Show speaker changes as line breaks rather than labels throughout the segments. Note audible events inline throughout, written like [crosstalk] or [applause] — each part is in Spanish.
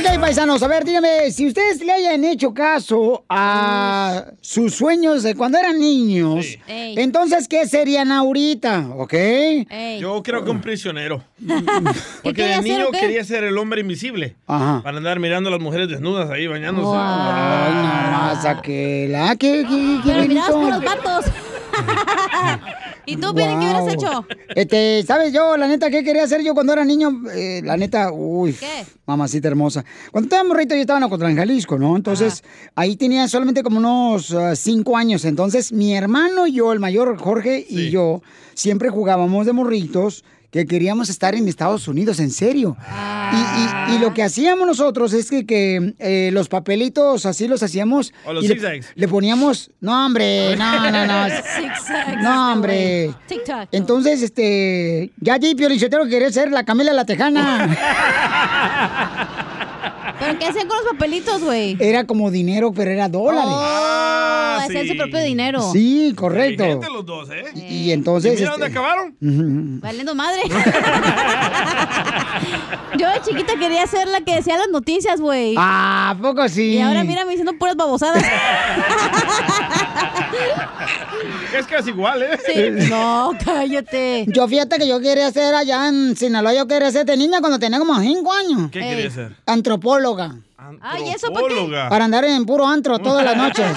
Ok, paisanos, a ver, dígame, si ustedes le hayan hecho caso a sus sueños de cuando eran niños, entonces, ¿qué serían ahorita? ¿Ok?
Yo creo que un prisionero. [laughs] Porque de niño quería ser el hombre invisible.
Ajá.
Para andar mirando a las mujeres desnudas ahí bañándose.
Ay, no más aquel. ¿ah? ¿Qué, qué, qué
Pero mirabas
bonito?
por los vatos. [laughs] ¿Y tú, Piolín, qué hubieras hecho?
Este, ¿sabes yo, la neta, qué quería hacer yo cuando era niño? Eh, la neta, uy.
¿Qué?
Mamacita hermosa. Cuando estaba morrito yo estaba en Ocotlán, Jalisco, ¿no? Entonces, ahí tenía solamente como unos ah, cinco años. Entonces, mi hermano y yo, el mayor Jorge y yo, siempre jugábamos de morritos que queríamos estar en Estados Unidos, en serio. Y, y- y lo que hacíamos nosotros es que, que, eh, los papelitos así los hacíamos.
O los
y le- le poníamos, no hombre, no, no, no. [laughs] No, hombre.
TikTok.
Entonces, este, ya allí Pio quería ser la Camila la Tejana. [laughs]
¿Pero qué hacían con los papelitos, güey?
Era como dinero, pero era dólares.
Oh, hacían su propio dinero.
Sí, correcto.
Inteligentes los dos, ¿eh?
Y, y entonces.
¿Y mira dónde
este,
acabaron? [laughs]
Valiendo madre. [laughs] Yo de chiquita quería ser la que decía las noticias, güey.
Ah, ¿a poco sí?
Y ahora mírame diciendo puras babosadas. [laughs] [laughs]
Es casi igual, ¿eh?
Sí. No, cállate.
Yo fíjate que yo quería ser allá en Sinaloa, yo quería ser de niña cuando tenía como 5 años.
¿Qué quería ser?
Antropóloga.
Ay, ¿eso para qué?
Antropóloga.
Para andar en puro antro todas las noches. [laughs]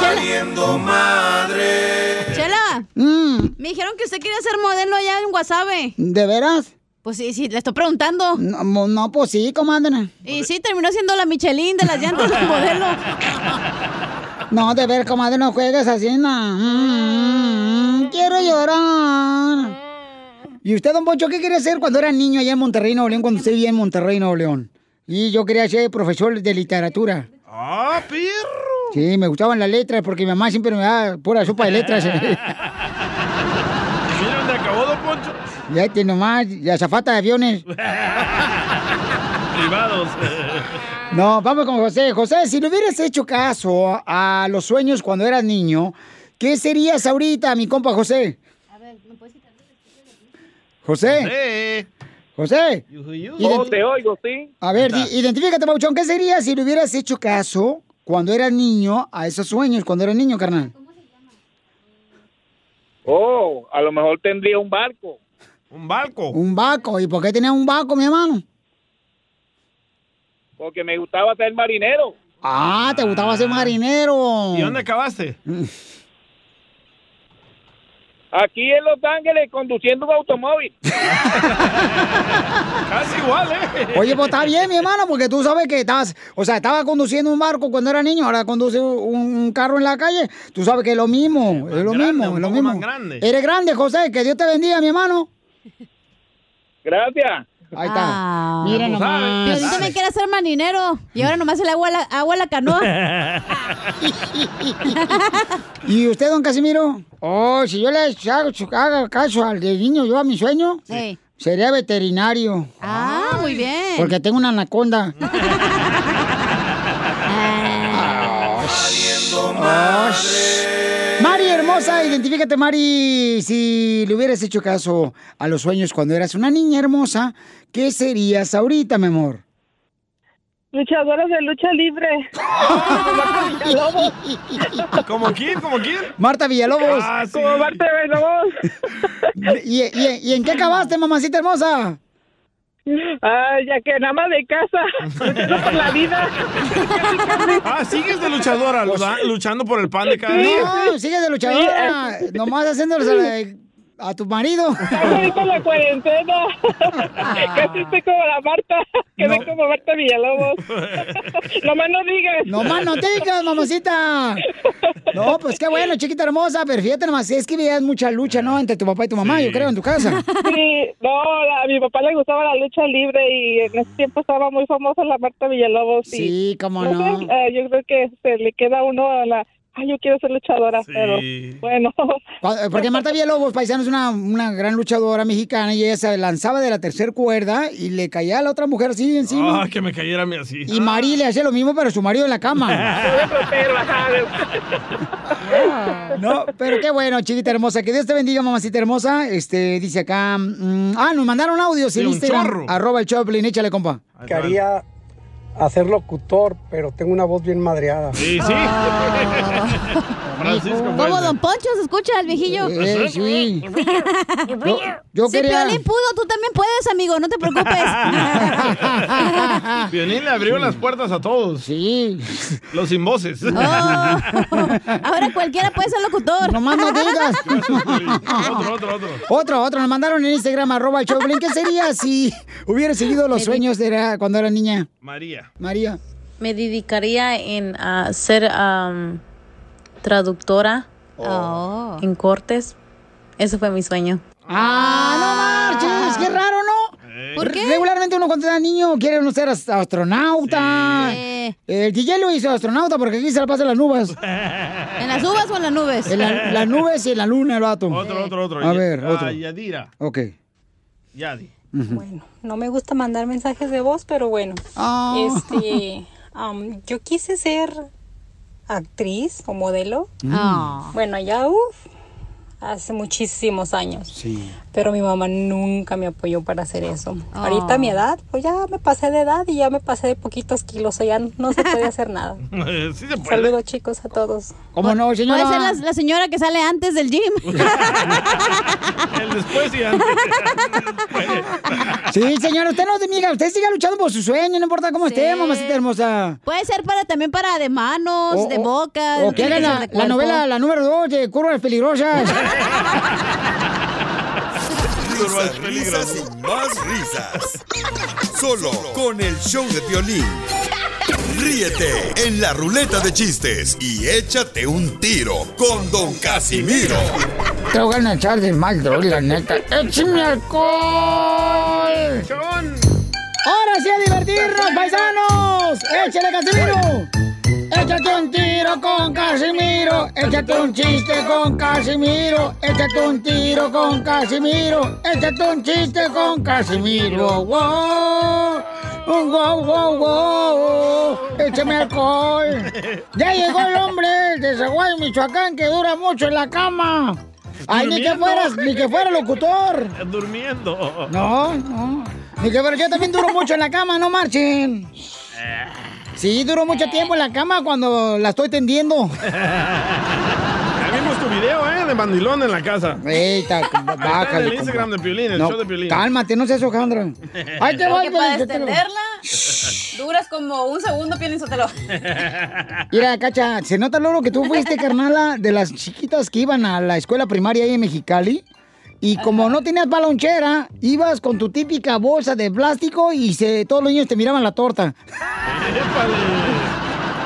Valiendo madre.
Chela,
Mm,
me dijeron que usted quería ser modelo allá en Guasave.
¿De veras?
Pues sí, sí, le estoy preguntando.
No, no, pues sí, comadre.
Y sí, terminó siendo la Michelin de las llantas del modelo. [laughs]
No, de ver, comadre, no juegues así, no. Mm, mm, quiero llorar. ¿Y usted, don Poncho, qué quería ser cuando era niño allá en Monterrey, Nuevo León, cuando usted vivía en Monterrey, Nuevo León? Y yo quería ser profesor de literatura.
¡Ah, perro!
Sí, me gustaban las letras porque mi mamá siempre me daba pura sopa de letras. [laughs] [laughs]
Mira dónde acabó, don Poncho.
Ya tiene nomás, la azafata de aviones.
Privados.
No, vamos con José. José, si le hubieras hecho caso a los sueños cuando eras niño, ¿qué serías ahorita, mi compa José? José. José.
Oh, te oigo, sí.
A ver, identifícate, Pauchón. ¿Qué sería si le hubieras hecho caso cuando eras niño a esos sueños, cuando eras niño, carnal?
Oh, a lo mejor tendría un barco.
¿Un barco?
Un barco. ¿Y por qué tenías un barco, mi hermano?
Porque me gustaba ser marinero.
Ah, te gustaba ser marinero.
¿Y dónde acabaste? [laughs]
Aquí en Los Ángeles conduciendo un automóvil. [laughs]
Casi igual, ¿eh?
Oye, pues está bien, mi hermano, porque tú sabes que estabas, o sea, estaba conduciendo un barco cuando era niño, ahora conduce un, un carro en la calle. Tú sabes que es lo mismo, es lo
grande,
mismo, es lo mismo.
más grande.
Eres grande, José, que Dios te bendiga, mi hermano.
Gracias.
Ahí está.
Ah.
Mira
Pero
nomás.
ahorita me quiere hacer marinero. Y ahora nomás se le agua a la, agua a la canoa. [laughs]
¿Y usted, don Casimiro? Oh, si yo le hago, haga caso al de niño, yo a mi sueño,
Sí.
sería veterinario.
Ah, muy bien.
Porque tengo una anaconda. [laughs] Mari hermosa, identifícate Mari, si le hubieras hecho caso a los sueños cuando eras una niña hermosa, ¿qué serías ahorita, mi amor?
luchadoras de lucha libre. [laughs]
¿Como quién? ¿Como quién?
Marta Villalobos.
Ah, sí.
Como Marta Villalobos. [laughs]
¿Y, y, y en qué acabaste, mamacita hermosa?
Ah, ya que nada más de casa. [laughs] Luchando por la vida.
Ah, sigues de luchadora, luchando por el pan de cada día.
No, sigue de luchadora. Nomás haciéndoles a, tu marido. [laughs]
Ahorita en la cuarentena. [laughs] Casi estoy como la Marta. Quedé como Marta Villalobos. [laughs] Nomás no digas.
No más no digas, mamacita. No, pues qué bueno, chiquita hermosa. Pero fíjate nomás, es que veías mucha lucha, ¿no? Entre tu papá y tu mamá, yo creo, en tu casa.
Sí, no, a mi papá le gustaba la lucha libre y en ese tiempo estaba muy famosa la Marta Villalobos. y,
Sí, cómo no.
eh, yo creo que se le queda uno a la, ay, yo quiero ser luchadora, pero bueno. [laughs]
Cuando- Porque Marta Villalobos, paisano, es una, una gran luchadora mexicana y ella se lanzaba de la tercera cuerda y le caía a la otra mujer así encima.
Ah, que me cayera a mí así.
Y Mari le hacía lo mismo, pero su marido en la cama. [laughs] [laughs] No, pero qué bueno, chiquita hermosa. Que Dios te bendiga, mamacita hermosa. Este, dice acá. mm, ah, nos mandaron audios
Sí,
en
un
Instagram.
chorro.
Arroba el Choplin, échale, compa.
Quería hacer locutor, pero tengo una voz bien madreada.
Sí, sí. [laughs] Francisco
Como. Don Poncho se escucha el viejillo.
Eh, sí. [laughs] Yo, yo
si
quería.
Piolín pudo, tú también puedes, amigo, no te preocupes. [laughs]
Violín le abrió las puertas a todos.
Sí.
Los sin voces.
Oh, [laughs] ahora cualquiera puede ser locutor.
No más no digas.
otro, otro, otro.
Otro, otro, nos mandaron en Instagram, arroba el. ¿Qué sería si hubiera seguido los sueños de la- cuando era niña?
María.
María.
Me dedicaría en a ser am, traductora
Oh.
en cortes. Ese fue mi sueño.
Ah, no marches, qué raro, ¿no?
¿Por qué?
Regularmente uno cuando era niño quiere uno ser ast- astronauta. El DJ lo hizo astronauta porque aquí se la pasa en las nubes. [laughs]
¿En las uvas o en las nubes?
En la- las nubes y en la luna el vato.
Otro, otro, otro.
A ver,
Ah,
otro.
Yadira.
Ok.
Yadi.
Bueno, no me gusta mandar mensajes de voz, pero bueno.
Ah.
Este, yo quise ser actriz o modelo.
Ah.
Bueno, ya uff, hace muchísimos años.
Sí.
Pero mi mamá nunca me apoyó para hacer eso. Ahorita a mi edad, pues ya me pasé de edad y ya me pasé de poquitos kilos, o ya no se puede hacer nada. [laughs]
sí se puede.
Saludos chicos a todos.
¿Cómo no, señora?
Puede ser la, la señora que sale antes del gym. [laughs]
El después y antes.
Sí, señora, usted no, mira, usted siga luchando por su sueño, no importa cómo esté, mamacita hermosa.
Puede ser para también para de manos,
O-
de boca.
O que la, la novela, la número dos de Curvas Peligrosas. [laughs]
Risas, risas y más risas. Solo con el show de violín. Ríete en la ruleta de chistes y échate un tiro con Don Casimiro.
Te voy a echar de mal, droga, la neta. ¡Échame alcohol! ¡Ahora sí a divertirnos, paisanos! ¡Échale, Casimiro! Échate un tiro con Casimiro, échate un chiste con Casimiro, échate un tiro con Casimiro, échate un chiste con Casimiro. ¡Wow! ¡Wow, wow, wow! ¡Échame alcohol! Ya llegó el hombre de Zaguay, Michoacán, que dura mucho en la cama. Ay, ni que fueras, ni que fuera locutor.
Durmiendo.
No, no. Ni que fuera, yo también duro mucho en la cama, no marchen. Sí, duro mucho tiempo en la cama cuando la estoy tendiendo. [laughs]
Ya vimos tu video, ¿eh? De mandilón en la casa.
Ey, ta- [laughs]
en el Instagram de Piolín, el
No,
show de Piolín.
Cálmate, no seas Alejandra. [laughs] Ahí te voy,
para extenderla, duras como un segundo, Piolín Sotelo.
Mira, Cacha, se nota luego que tú fuiste, carnala, de las chiquitas que iban a la escuela primaria ahí en Mexicali. Y como no tenías balonchera, ibas con tu típica bolsa de plástico y se, todos los niños te miraban la torta.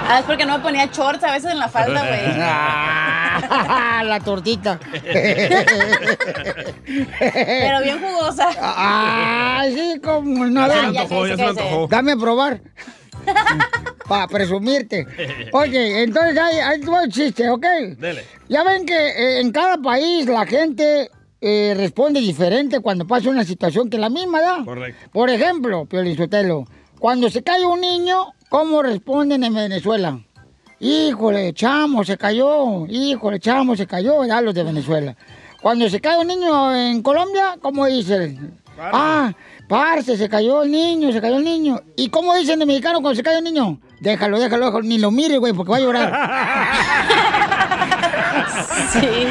Ah, es porque no me ponía shorts a veces en la falda, güey. [laughs] [laughs]
la tortita.
Pero bien jugosa.
Ay, sí, como no.
Ya se antojó, ya se antojó.
Dame a probar. Para presumirte. Oye, entonces hay todo el chiste, ¿ok?
Dele.
Ya ven que eh, en cada país la gente eh, responde diferente cuando pasa una situación que la misma, ¿verdad?
Correcto.
Por ejemplo, Piolizotelo, cuando se cae un niño, ¿cómo responden en Venezuela? Híjole, chamo, se cayó. Híjole, chamo, se cayó. Ya los de Venezuela. Cuando se cae un niño en Colombia, ¿cómo dicen? Ah, parce, se cayó el niño, se cayó el niño. ¿Y cómo dicen de mexicano cuando se cae el niño? Déjalo, déjalo, déjalo, ni lo mire, güey, porque va a llorar. [laughs]
Sí.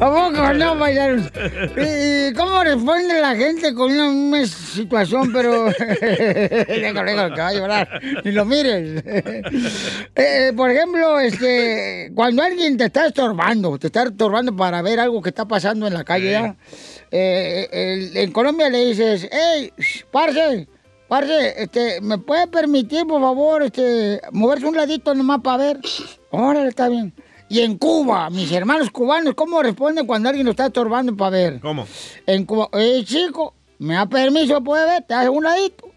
¿A poco no, paisanos? ¿Y cómo responde la gente con una misma situación, pero... [laughs] déjalo, déjalo, que va a llorar. Ni lo mires. [laughs] Eh, por ejemplo, este, cuando alguien te está estorbando, te está estorbando para ver algo que está pasando en la calle, ¿ya? Eh, el- en Colombia le dices, hey, parce, parce, este, ¿me puede permitir, por favor, este, moverse un ladito nomás para ver? Órale, está bien. Y en Cuba, mis hermanos cubanos, ¿cómo responden cuando alguien lo está estorbando para ver?
¿Cómo?
En Cuba, eh, chico, ¿me da permiso? ¿Puede ver? ¿Te hace un ladito?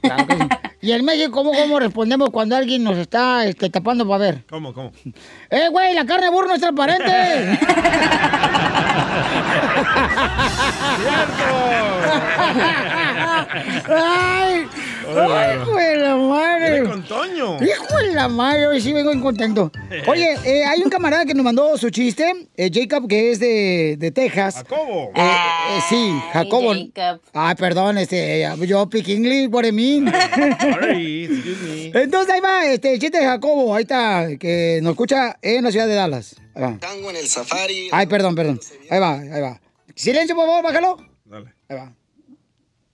Claro que sí. [laughs] Y en México, ¿cómo, cómo respondemos cuando alguien nos está este, tapando para ver?
¿Cómo, cómo? [laughs]
¡Eh, güey, la carne de burro no es transparente! [laughs] ¡Ay! ¡Ay, hijo de la madre!
Viene con Toño.
¡Hijo de la madre! Hoy sí vengo bien contento. [laughs] Oye, eh, hay un camarada que nos mandó su chiste, eh, Jacob, que es de, de Texas.
Jacobo.
Eh, eh, sí, Jacobo.
Jacob.
Ay, perdón, este, yo pick English, what I mean. [laughs]
Sorry, excuse me.
Entonces ahí va, este, el chiste de Jacobo, ahí está, que nos escucha en la ciudad de Dallas. Ahí va.
Tango en el safari.
Ay, perdón, perdón. Ahí va, ahí va. Silencio, por favor, bájalo.
Dale.
Ahí va.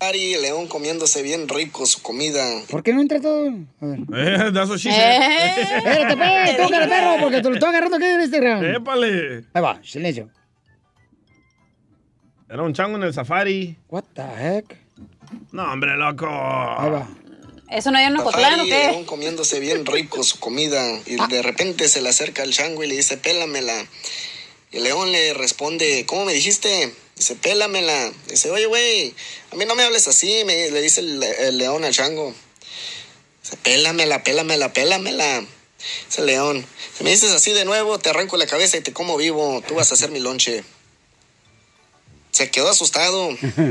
Safari, el león comiéndose bien rico su comida.
¿Por qué no entra todo? A ver. [laughs]
Eh, that's what she said.
Espérate, pues, [laughs] tócale, perro, porque te lo estoy agarrando aquí en Instagram.
Épale.
Ahí va, silencio.
Era un chango en el safari.
What the heck?
No, hombre, loco.
Ahí va.
¿Eso no hay en Ocotlán o
el león
qué?
comiéndose bien rico su comida. Y de repente se le acerca el chango y le dice, pélamela. Y el león le responde, ¿cómo me dijiste? Dice, pélamela. Dice, oye, güey, a mí no me hables así, me, le dice el, el león al chango. Dice, pélamela, pélamela, pélamela. Dice el león, si me dices así de nuevo, te arranco la cabeza y te como vivo. Tú vas a hacer mi lonche. Se quedó asustado.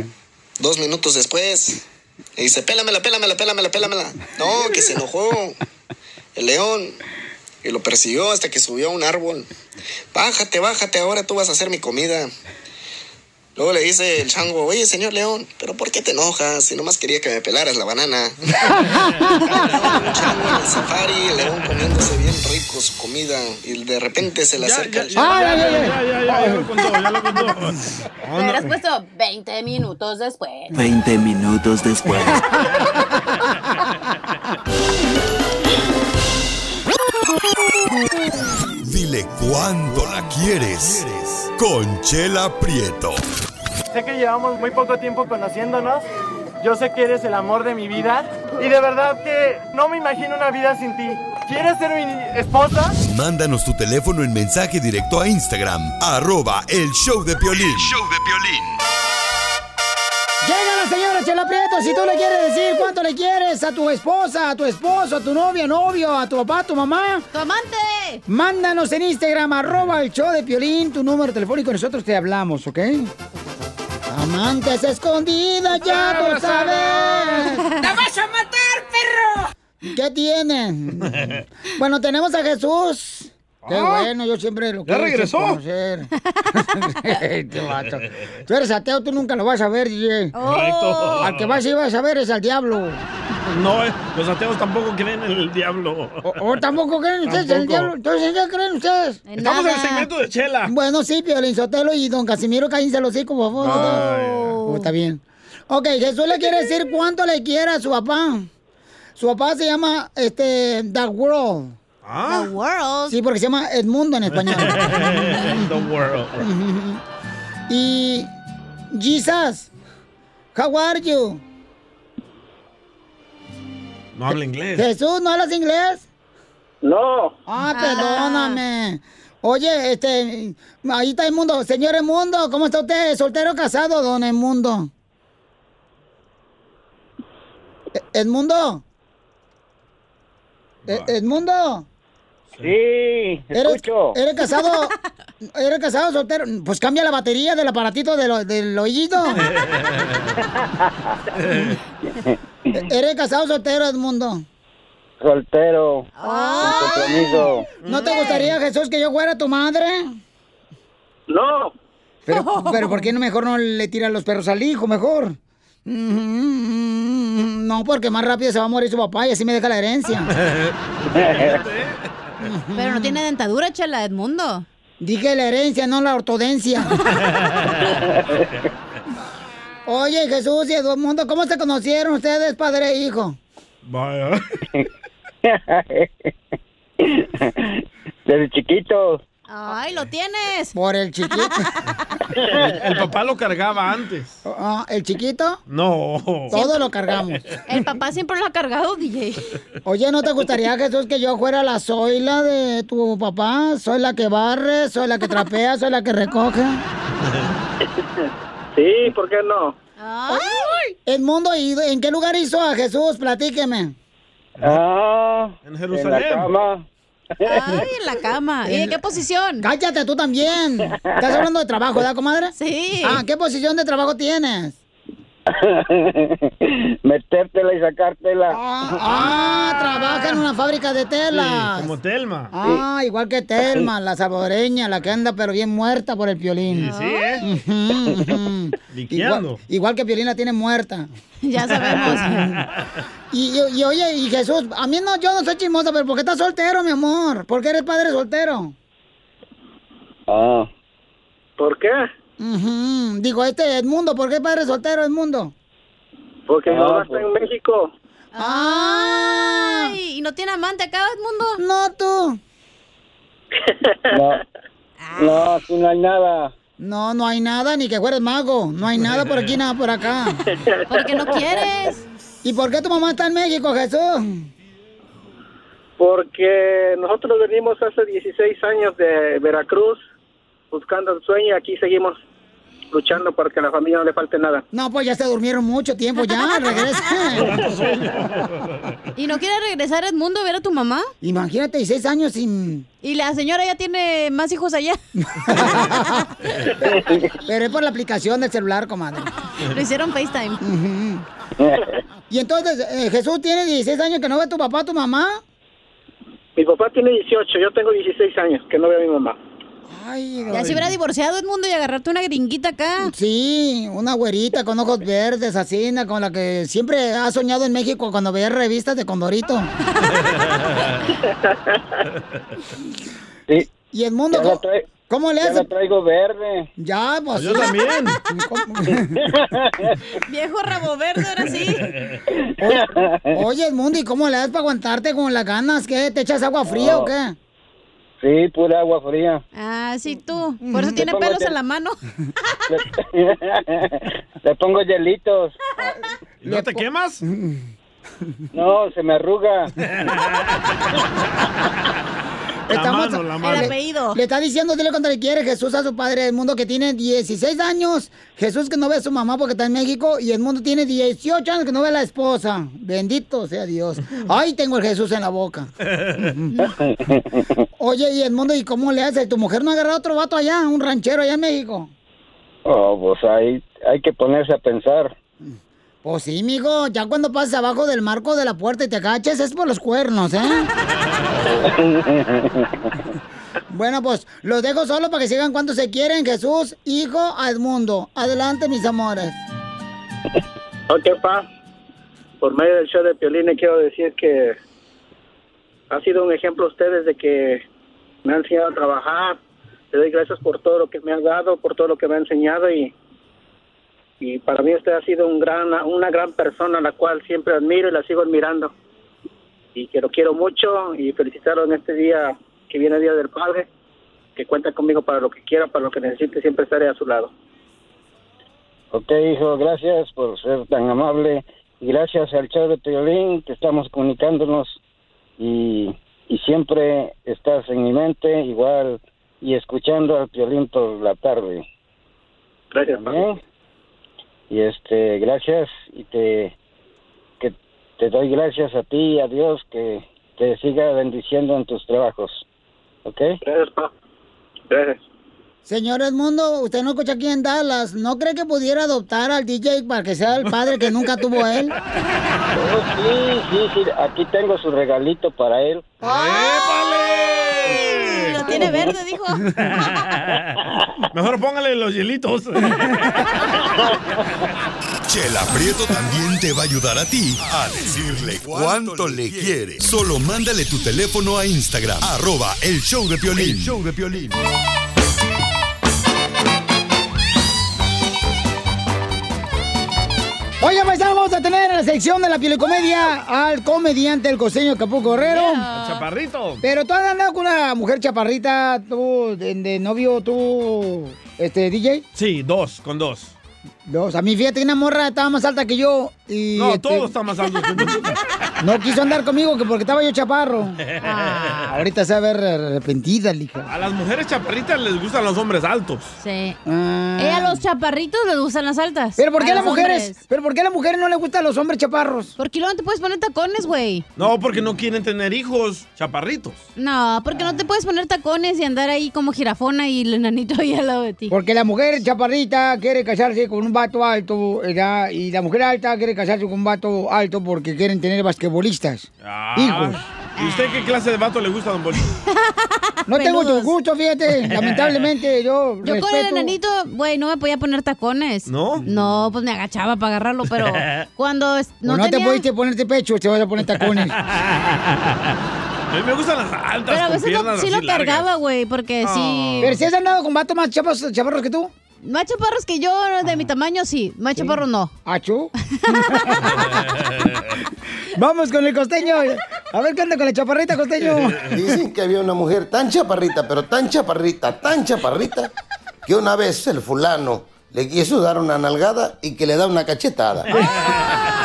[laughs] Dos minutos después, le dice, pélamela, pélamela, pélamela, pélamela. No, que se enojó el león y lo persiguió hasta que subió a un árbol. Bájate, bájate, ahora tú vas a hacer mi comida. Luego le dice el chango, oye, señor león, ¿pero por qué te enojas? Si nomás quería que me pelaras la banana. [laughs] un chango en el safari, el león comiéndose bien rico su comida y de repente se le acerca el chango.
Ya, ya, ya, ya, ya, ya, ya lo contó, ya lo contó. [laughs]
Me hubieras puesto 20 minutos después.
20 minutos después.
Dile cuándo la quieres. Conchela Prieto.
Sé que llevamos muy poco tiempo conociéndonos. Yo sé que eres el amor de mi vida. Y de verdad que no me imagino una vida sin ti. ¿Quieres ser mi esposa?
Mándanos tu teléfono en mensaje directo a Instagram, arroba el show de Piolín.
Llega la señora Chela Prieto, si tú le quieres decir cuánto le quieres a tu esposa, a tu esposo, a tu novia, novio, a tu papá, a tu mamá.
¡Tu amante!
Mándanos en Instagram, arroba el show de Piolín, tu número telefónico y nosotros te hablamos, ¿ok? Amantes escondidas, ya tú sabes.
¡Te vas a matar, perro!
¿Qué tienen? [laughs] Bueno, tenemos a Jesús. Qué
Ah.
bueno, yo siempre lo
¿Ya
quise
regresó?
Este [laughs] vato. Tú eres ateo, tú nunca lo vas a ver, DJ.
Correcto.
Al que vas y vas a ver es al diablo.
No, eh, los ateos tampoco creen en el diablo.
¿O tampoco creen ustedes en el diablo? Entonces, ¿en qué creen ustedes?
Estamos en el segmento de Chela.
Bueno, sí, Piolín Sotelo y don Casimiro, cállense los hijos, por favor. Oh, está bien. Ok, Jesús le quiere decir cuánto le quiere a su papá. Su papá se llama, este, The World.
Ah.
The World.
Sí, porque se llama Edmundo en español. [laughs]
The world. [laughs]
y Jesus, how are you?
No habla inglés.
Jesús, ¿no hablas inglés?
No.
Ah, perdóname. Oye, este, ahí está Edmundo. Señor Edmundo, ¿cómo está usted? ¿Soltero o casado, don Edmundo? E- ¿Edmundo? E- ¿Edmundo?
Sí,
¿Eres,
escucho.
¿Eres casado? [laughs] ¿Eres casado soltero? Pues cambia la batería del aparatito de lo- del oído. [laughs] ¿Eres casado soltero, Edmundo?
soltero, sin compromiso.
¿No te gustaría, Jesús, que yo fuera tu madre?
No.
Pero, [laughs] pero ¿por qué no mejor no le tiran los perros al hijo, mejor? No, porque más rápido se va a morir su papá y así me deja la herencia.
Pero no tiene dentadura, chela, Edmundo.
Dije la herencia, no la ortodencia. Oye, Jesús y Edmundo, ¿cómo se conocieron ustedes, padre e hijo?
Vaya. [laughs]
Desde chiquito.
Ay, lo tienes.
Por el chiquito.
El, [laughs] el papá lo cargaba antes.
Ah, ¿El chiquito?
No.
Todo lo cargamos.
El papá siempre lo ha cargado, DJ.
Oye, ¿no te gustaría, Jesús, que yo fuera la zoila de tu papá? Soy la que barre, soy la que trapea, soy la que recoge.
Sí, ¿por qué no?
Edmundo, ¿y en qué lugar hizo a Jesús? Platíqueme.
Ah,
en
Jerusalén. En la cama.
Ay, en la cama. ¿Y en qué posición?
Cállate tú también. Estás hablando de trabajo, ¿verdad, comadre?
Sí.
Ah, ¿qué posición de trabajo tienes? [laughs]
Metértela y sacártela.
Ah, trabaja en una fábrica de telas.
Sí, como Telma.
Ah, igual que Telma, [laughs] la salvadoreña, la que anda pero bien muerta por el piolín.
Sí, sí, ¿eh?
Igual, igual que Piolín la tiene muerta. [laughs]
Ya sabemos.
Y, y- y oye, y Jesús, a mí no, yo no soy chismosa, pero ¿por qué estás soltero, mi amor? ¿Por qué eres padre soltero?
Ah,
¿Por qué?
Ujú. Digo, este Edmundo, ¿por qué padre soltero, Edmundo?
Porque mi
Ah,
mamá está en México.
Ay, ¿y no tiene amante acá, Edmundo?
No, tú. [laughs]
no. No, aquí no hay nada.
No, no hay nada, ni que fueres mago. No hay nada por aquí, nada por acá. [laughs]
Porque no quieres.
¿Y por qué tu mamá está en México, Jesús?
Porque nosotros venimos hace 16 años de Veracruz buscando el sueño y aquí seguimos luchando para que a la familia no le falte nada.
No, pues ya se durmieron mucho tiempo, ya, [laughs] regresen.
¿Y no quieres regresar a Edmundo a ver a tu mamá?
Imagínate, 16 años sin...
Y la señora ya tiene más hijos allá. [laughs]
Pero es por la aplicación del celular, comadre.
Lo hicieron FaceTime.
Y entonces, eh, Jesús tiene 16 años que no ve a tu papá, a tu mamá.
Mi papá tiene 18, yo tengo 16 años que no veo a mi mamá.
Ay,
Ya se hubiera divorciado Edmundo y agarrarte una gringuita acá.
Sí, una güerita con ojos verdes, así, na, con la que siempre ha soñado en México cuando veía revistas de Condorito.
Sí.
Y Edmundo,
Ya
¿cómo, cómo le
Ya
hace?
la traigo verde.
Ya, pues.
Yo también. [laughs]
Viejo rabo verde, ahora sí.
Oye, Edmundo, ¿y cómo le das para aguantarte con las ganas? ¿Qué? ¿Te echas agua fría o qué?
Sí, pura agua fría.
Ah, sí, tú. Por eso tiene pelos en la mano. [laughs] [laughs]
Le pongo hielitos.
¿Y ¿No te quemas?
No, se me arruga. [laughs]
Estamos-
mano, la
El apellido.
Le está diciendo, dile cuando le quiere Jesús a su padre del mundo que tiene 16 años. Jesús que no ve a su mamá porque está en México. Y el mundo tiene 18 años que no ve a la esposa. Bendito sea Dios. [laughs] Ay, tengo el Jesús en la boca. [laughs] Oye, y Edmundo, ¿y cómo le hace? ¿Tu mujer no ha agarrado otro vato allá, un ranchero allá en México?
Oh, pues ahí hay que ponerse a pensar.
Pues sí, mijo, ya cuando pases abajo del marco de la puerta y te agaches es por los cuernos, ¿eh? [laughs] Bueno, pues los dejo solo para que sigan cuando se quieren. Jesús, hijo, Edmundo. Adelante, mis amores.
Ok, pa. Por medio del show de Piolín le quiero decir que ha sido un ejemplo ustedes de que me han enseñado a trabajar. Le doy gracias por todo lo que me ha dado, por todo lo que me ha enseñado y y para mí usted ha sido un gran, una gran persona, la cual siempre admiro y la sigo admirando. Y que lo quiero mucho y felicitarlo en este día que viene el Día del Padre, que cuenta conmigo para lo que quiera, para lo que necesite, siempre estaré a su lado.
Ok, hijo, gracias por ser tan amable. Y gracias al show de Piolín que estamos comunicándonos. Y, y siempre estás en mi mente, igual, y escuchando al Piolín por la tarde.
Gracias,
También. Y este, gracias y te que te doy gracias a ti y a Dios que te siga bendiciendo en tus trabajos. ¿Ok?
Gracias, pa. Gracias.
Señor Edmundo, usted no escucha aquí en Dallas. ¿No cree que pudiera adoptar al DJ para que sea el padre que nunca tuvo él? [laughs]
Oh, sí, sí, sí, aquí tengo su regalito para él.
Lo tiene verde, dijo. [laughs]
Mejor póngale los hielitos. [laughs]
Chela Prieto también te va a ayudar a ti a decirle cuánto le quiere. Solo mándale tu teléfono a Instagram, arroba el show de Piolín.
El
show de Piolín.
Oye, paisanos, vamos a tener en la sección de la piolicomedia al comediante, el costeño Capuco Guerrero.
Chaparrito.
Pero tú has andado con una mujer chaparrita, tú, de, de novio, tú, este, DJ.
Sí, dos, con dos.
Dos. A mí, fíjate, una morra estaba más alta que yo y...
No,
este,
todo está más alto que tú. [laughs]
No quiso andar conmigo que porque estaba yo chaparro. Ah, ahorita se va a ver arrepentida, lija.
A las mujeres chaparritas les gustan los hombres altos.
Sí. Y a los chaparritos les gustan las altas.
Ah. ¿Pero por qué a las mujeres?
hombres.
¿Pero por qué a las mujeres no les gustan los hombres chaparros?
Porque luego no te puedes poner tacones, güey.
No, porque no quieren tener hijos chaparritos.
No, porque no te puedes poner tacones y andar ahí como jirafona y el enanito ahí al lado de ti.
Porque la mujer chaparrita quiere casarse con un vato alto, ¿verdad? Y la mujer alta quiere casarse con un vato alto porque quieren tener basquetbolistas.
Ah.
Hijos.
¿Y usted qué clase de vato le gusta, don Bolívar?
No tengo tu gusto, fíjate. Lamentablemente, yo.
Yo con el enanito, güey, no me podía poner tacones.
¿No?
No, pues me agachaba para agarrarlo, pero [laughs] cuando es-
No,
no,
te pudiste ponerte pecho, te vas a poner tacones. [laughs]
A mí me gustan las altas,
Pero a
con
veces lo-
piernas
sí lo
largas.
cargaba, güey, porque sí...
Pero si has andado con vatos más chaparros, chaparros que tú.
Más chaparros que yo, de mi tamaño, sí. Más chaparros no.
¿Achú? [laughs] Vamos con el costeño. A ver qué anda con la chaparrita, costeño.
Dicen que había una mujer tan chaparrita, pero tan chaparrita, tan chaparrita, que una vez el fulano le quiso dar una nalgada y que le da una cachetada. [laughs]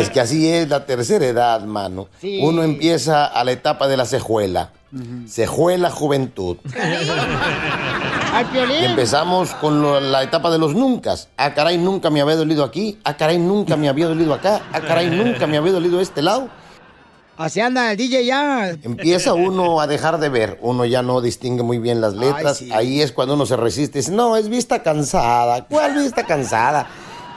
Es que así es la tercera edad, mano.
Sí.
Uno empieza a la etapa de la cejuela. Cejuela juventud. [laughs] Y empezamos con lo- la etapa de los nuncas. Ah, caray, nunca me había dolido aquí. Ah, caray, nunca me había dolido acá. Ah, caray, nunca me había dolido este lado.
Así anda el DJ ya.
Empieza uno a dejar de ver, uno ya no distingue muy bien las letras, ahí es cuando uno se resiste, dice, no, es vista cansada, ¿cuál vista cansada?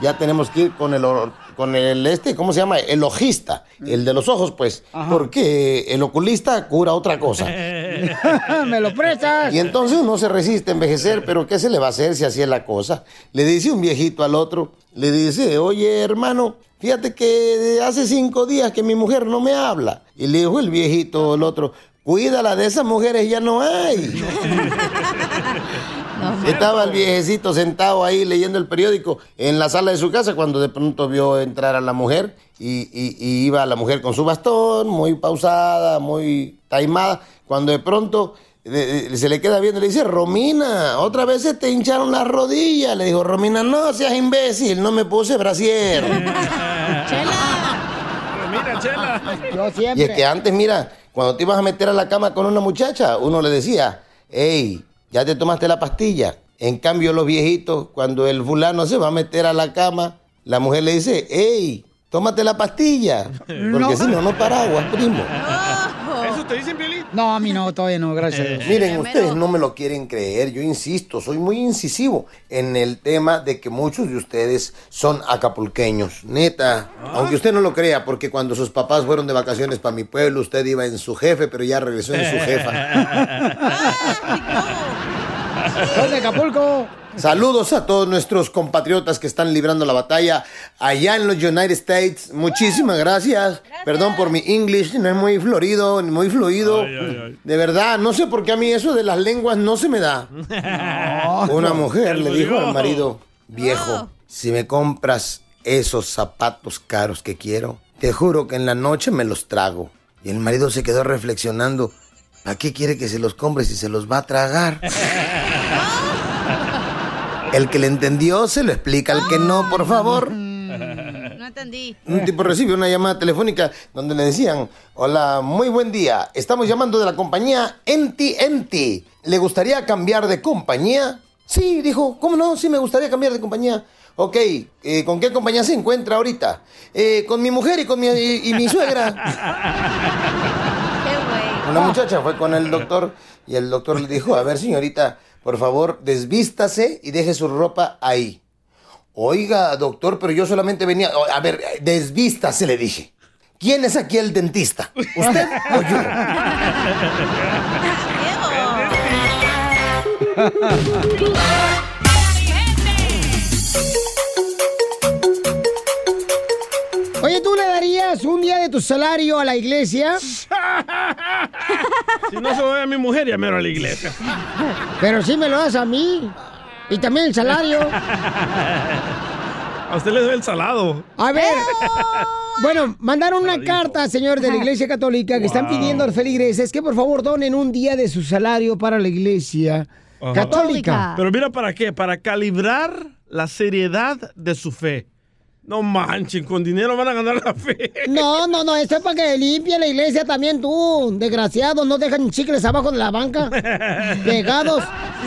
Ya tenemos que ir con el, or- con el este, ¿cómo se llama? El ojista, el de los ojos, pues, porque el oculista cura otra cosa. [laughs]
Me lo prestas.
Y entonces uno se resiste a envejecer, pero ¿qué se le va a hacer si así es la cosa? Le dice un viejito al otro, le dice, oye hermano, fíjate que hace cinco días que mi mujer no me habla. Y le dijo el viejito al otro, cuídala, de esas mujeres ya no hay. [laughs] Estaba el viejecito sentado ahí leyendo el periódico en la sala de su casa cuando de pronto vio entrar a la mujer y, y- y iba la mujer con su bastón, muy pausada, muy taimada, cuando de pronto se le queda viendo y le dice, Romina, otra vez se te hincharon las rodillas. Le dijo, Romina, no seas imbécil, no me puse brasier. [laughs]
Mira, chela.
Yo siempre.
Y es que antes, mira, cuando te ibas a meter a la cama con una muchacha, uno le decía, hey, ya te tomaste la pastilla. En cambio, los viejitos, cuando el fulano se va a meter a la cama, la mujer le dice, hey, tómate la pastilla. Porque
No.
si no, no paraguas, primo. [laughs]
¿Eso te dicen, Piolín?
No, a mí no, todavía no, gracias. [laughs]
Miren, ustedes no me lo quieren creer, yo insisto, soy muy incisivo en el tema de que muchos de ustedes son acapulqueños, neta, aunque usted no lo crea, porque cuando sus papás fueron de vacaciones para mi pueblo, usted iba en su jefe, pero ya regresó en su jefa. [laughs]
Soy de Acapulco.
Saludos a todos nuestros compatriotas que están librando la batalla allá en los United States. Muchísimas gracias. Perdón por mi English, no es muy florido, ni muy fluido. De verdad, no sé por qué a mí eso de las lenguas no se me da. Una mujer le dijo al marido, viejo, si me compras esos zapatos caros que quiero, te juro que en la noche me los trago. Y el marido se quedó reflexionando, ¿a qué quiere que se los compre si se los va a tragar? [laughs] [laughs] El que le entendió se lo explica, al que no, por favor.
No entendí.
Un tipo recibe una llamada telefónica donde le decían, hola, muy buen día, estamos llamando de la compañía Enti Enti. ¿Le gustaría cambiar de compañía? Sí, dijo, ¿cómo no? Sí, me gustaría cambiar de compañía. Ok, eh, ¿con qué compañía se encuentra ahorita? "Eh, con mi mujer y con mi, y- y mi suegra. [laughs]
Qué güey.
Una muchacha fue con el doctor y el doctor le dijo, a ver señorita, por favor, desvístase y deje su ropa ahí. Oiga, doctor, pero yo solamente venía... A ver, desvístase, le dije. ¿Quién es aquí el dentista? ¿Usted o yo? [laughs]
¿tú le darías un día de tu salario a la iglesia? [laughs]
Si no se lo doy a mi mujer, ya mero a la iglesia.
Pero sí me lo das a mí. Y también el salario.
A usted le doy el salado.
A ver. [laughs] Bueno, mandaron una carta, señor, de la Iglesia Católica que están pidiendo a los feligreses que por favor donen un día de su salario para la Iglesia
Ajá.
Católica.
Pero mira, ¿para qué? Para calibrar la seriedad de su fe. No manchen, con dinero van a ganar la fe.
No, no, no, esto es para que limpie la iglesia también tú, desgraciado, no dejan chicles abajo de la banca, [laughs] pegados.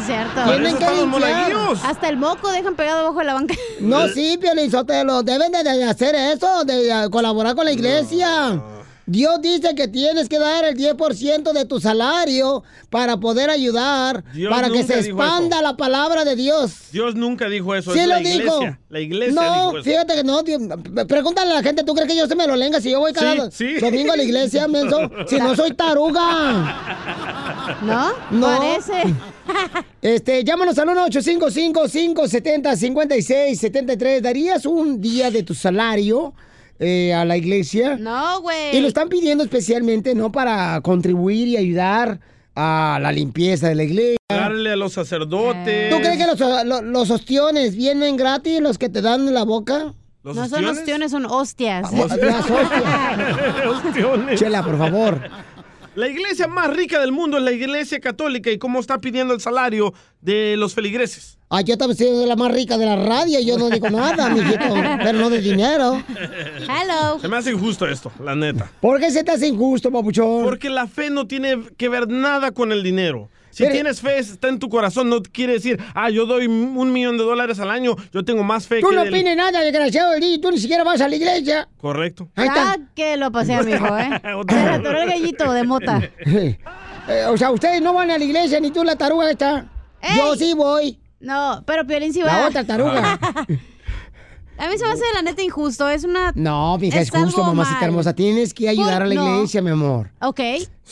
Cierto.
Tienen que limpiar.
Hasta el moco dejan pegado abajo de la banca.
No, sí, Piolín Sotelo, deben de, de hacer eso, de, colaborar con la iglesia. Dios dice que tienes que dar el 10% de tu salario para poder ayudar,
Dios
para que se expanda la palabra de Dios.
Dios nunca dijo eso.
Sí
es
lo
la
dijo.
iglesia. La iglesia
no,
dijo eso.
fíjate que no. Dios- Pregúntale a la gente, ¿tú crees que yo se me lo lenga si yo voy cada
Sí, sí.
domingo a la iglesia, [laughs] menso? Si no soy taruga.
¿No?
No.
Parece. [laughs]
Este, llámanos al 1-855-570-5673. ¿Darías un día de tu salario eh, a la iglesia?
No, güey.
Y lo están pidiendo especialmente, ¿no? Para contribuir y ayudar a la limpieza de la iglesia.
Darle a los sacerdotes.
¿Tú crees que los, lo- los ostiones vienen gratis, los que te dan en la boca?
¿Los
No son ostiones, son hostias.
Las [laughs]
Ostiones.
Chela, por favor.
La iglesia más rica del mundo es la iglesia católica y cómo está pidiendo el salario de los feligreses.
Ah, yo también soy la más rica de la radio, yo no digo nada, [laughs] mijito, pero no de dinero.
Hello.
Se me hace injusto esto, la neta.
¿Por qué se te hace injusto, papuchón?
Porque la fe no tiene que ver nada con el dinero. Si
Pero-
tienes fe, está en tu corazón, no quiere decir, ah, yo doy un millón de dólares al año, yo tengo más fe
Tú
que
no
el-".
opines nada, desgraciado, y tú ni siquiera vas a la iglesia.
Correcto.
Ahí está.
Ah, que lo pasé, mijo, ¿eh? [laughs] Se atoró el gallito de mota. [laughs]
Eh, o sea, ustedes no van a la iglesia, ni tú la taruga esta. Yo sí voy.
No, pero Piolín sí
La
va.
otra taruga. [laughs]
A mí se me hace la neta injusto. Es una.
No, mija, es, justo, mamacita
mal.
hermosa. Tienes que ayudar a la
no.
iglesia, mi amor.
Ok,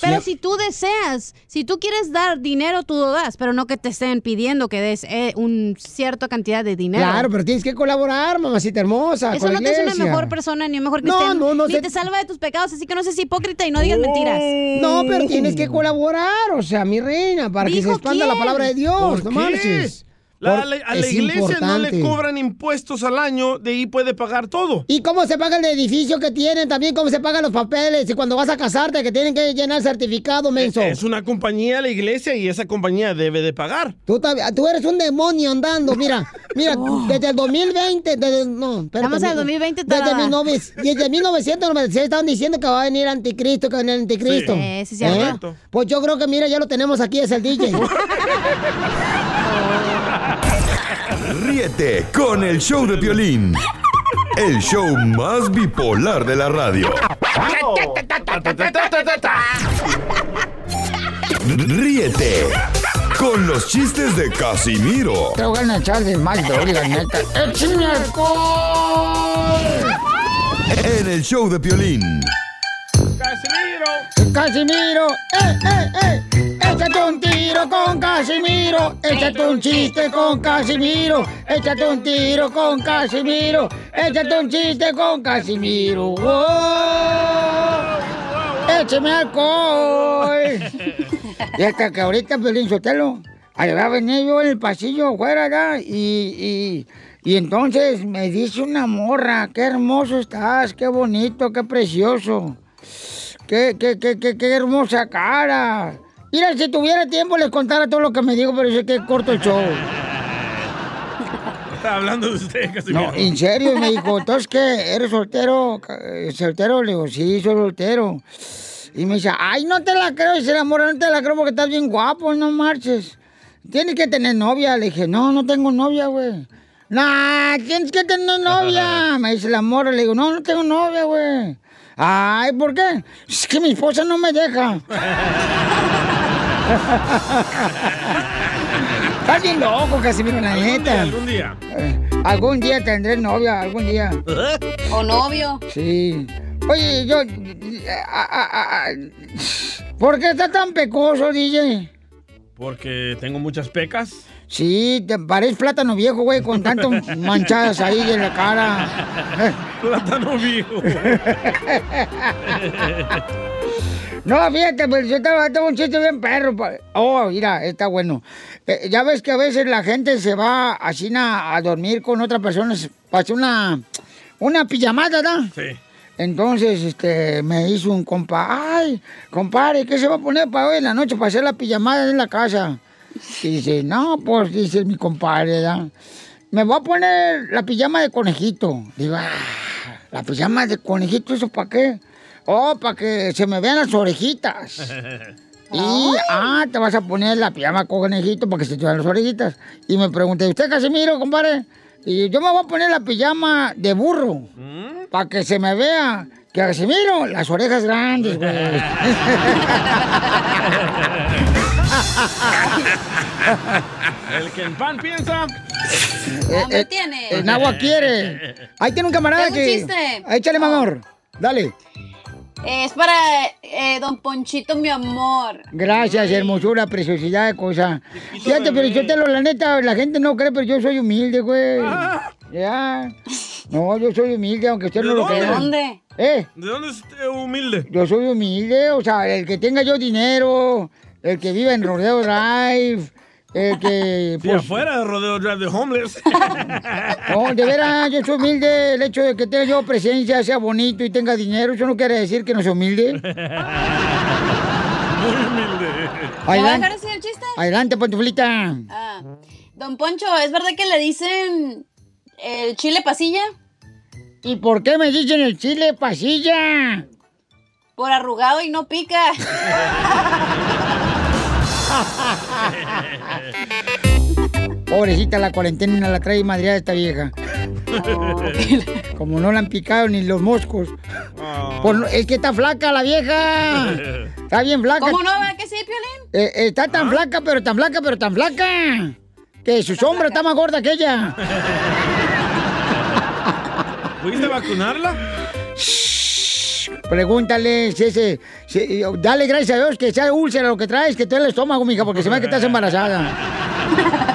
pero
Sí.
si tú deseas, si tú quieres dar dinero, tú lo das, pero no que te estén pidiendo que des eh, un cierta cantidad de dinero.
Claro, pero tienes que colaborar, mamacita hermosa.
Eso
con
no
la
te hace una mejor persona ni un mejor
No,
cristiano.
no, no
ni
sé-
te salva de tus pecados, así que no seas hipócrita y no digas mentiras.
No, pero tienes que colaborar, o sea, mi reina, para que se
¿Dijo
expanda la palabra de Dios.
¿Por
No
qué?
marches.
La- a la
es
iglesia no le
importante.
cobran impuestos al año, de ahí puede pagar todo.
¿Y cómo se paga el edificio que tienen? También cómo se pagan los papeles. Y cuando vas a casarte, que tienen que llenar certificado, menso.
Es una compañía la iglesia y esa compañía debe de pagar.
Tú, tú eres un demonio andando, mira, mira, [laughs] desde el 2020, desde, no, espérate,
Estamos en el
mi-
2020
desde,
tarada.
19 desde 1996 estaban diciendo que va a venir anticristo, que va a venir anticristo.
Sí. Eh, sí, sí, cierto.
Pues yo creo que, mira, ya lo tenemos aquí, es el DJ. [laughs]
Ríete con el show de violín. El show más bipolar de la radio. Ríete con los chistes de Casimiro
Te voy a echar de mal, la neta. ¡Échame alcohol!
en el show de violín.
¡Casimiro! ¡Eh, eh, eh! ¡Échate un tiro con Casimiro! ¡Échate un chiste con Casimiro! ¡Échate un tiro con Casimiro! ¡Échate un chiste con Casimiro! ¡Wow! ¡Écheme alcohol! [laughs] Y hasta que ahorita, Pelín Sotelo, ahí va a venir yo en el pasillo afuera, ¿verdad? Y, y, y entonces me dice una morra, qué hermoso estás, qué bonito, qué precioso. Qué, qué, qué, qué, qué hermosa cara. Mira, si tuviera tiempo les contara todo lo que me dijo, pero sé que corto el show. [laughs]
Está hablando de usted.
No, en serio, me dijo, [laughs] entonces qué, ¿eres soltero? eh, ¿Soltero? Le digo, sí, soy soltero. Y me dice, ay, no te la creo, dice la morra, no te la creo porque estás bien guapo, no marches. Tienes que tener novia. Le dije, no, no tengo novia, güey. Nah, tienes que tener novia. [laughs] Me dice la morra, le digo, no, no tengo novia, güey. Ay, ¿por qué? Es que mi esposa no me deja. [laughs] Estás bien loco, Casimiro, la neta.
Algún día.
Eh, algún día tendré novia, algún día.
O novio.
Sí. Oye, yo... ¿Por qué está tan pecoso, DJ?
Porque tengo muchas pecas.
Sí, te pareces plátano viejo, güey, con tanto [laughs] manchadas ahí en la cara.
Plátano viejo. [laughs]
No, fíjate, pues yo estaba, un chiste bien perro. Oh, mira, está bueno. Eh, ya ves que a veces la gente se va así na- a dormir con otra persona, pasa una, una pijamada, ¿verdad?
Sí.
Entonces, este, me hizo un compa, ay, compadre, ¿qué se va a poner para hoy en la noche para hacer la pijamada en la casa? Y dice, no, pues, dice mi compadre. Me voy a poner la pijama de conejito. Digo, ah, la pijama de conejito, ¿eso para qué? Oh, para que se me vean las orejitas. [laughs] Y, ah, te vas a poner la pijama con conejito para que se te vean las orejitas. Y me pregunté, ¿usted Casimiro, compadre? Y yo me voy a poner la pijama de burro. Para que se me vea que Casimiro, las orejas grandes, güey. [laughs] [laughs]
El que en pan piensa.
Eh,
Hambre
eh,
tiene.
En agua quiere. Ahí tiene un camarada
Tengo un
que.
chiste.
Échale, mi amor. Dale.
Es para eh, don Ponchito, mi amor.
Gracias, hermosura, preciosidad de cosa. Fíjate, pero yo te lo, la neta, la gente no cree, pero yo soy humilde, güey. Ya. No, yo soy humilde, aunque usted
¿De
no lo crea.
¿De
dónde?
¿Eh?
¿De dónde es usted humilde?
Yo soy humilde, o sea, el que tenga yo dinero, el que vive en Rodeo Drive, el que...
Sí,
pues,
afuera de Rodeo Drive de Homeless.
No, de veras, yo soy humilde. El hecho de que tenga yo presencia, sea bonito y tenga dinero, eso no quiere decir que no sea humilde. [laughs]
Muy humilde.
¿Me va a
Adelante,
dejar decir el chiste?
adelante pantuflita.
Ah. Don Poncho, ¿es verdad que le dicen el chile pasilla?
¿Y por qué me dicen el chile pasilla?
Por arrugado y no pica. [laughs]
Pobrecita, la cuarentena la trae madreada esta vieja. [laughs] Como no la han picado ni los moscos. Por no- es que está flaca la vieja. Está bien flaca.
¿Cómo no? ¿Va que sí, Piolín?
Eh, eh, está tan flaca, pero tan flaca, pero tan flaca. Que su sombra está más gorda que ella. [laughs]
¿Fuiste a vacunarla?
Pregúntale si ese. si- dale gracias a Dios que sea úlcera lo que traes, que te el estómago, mija, porque se ve que estás embarazada. [laughs]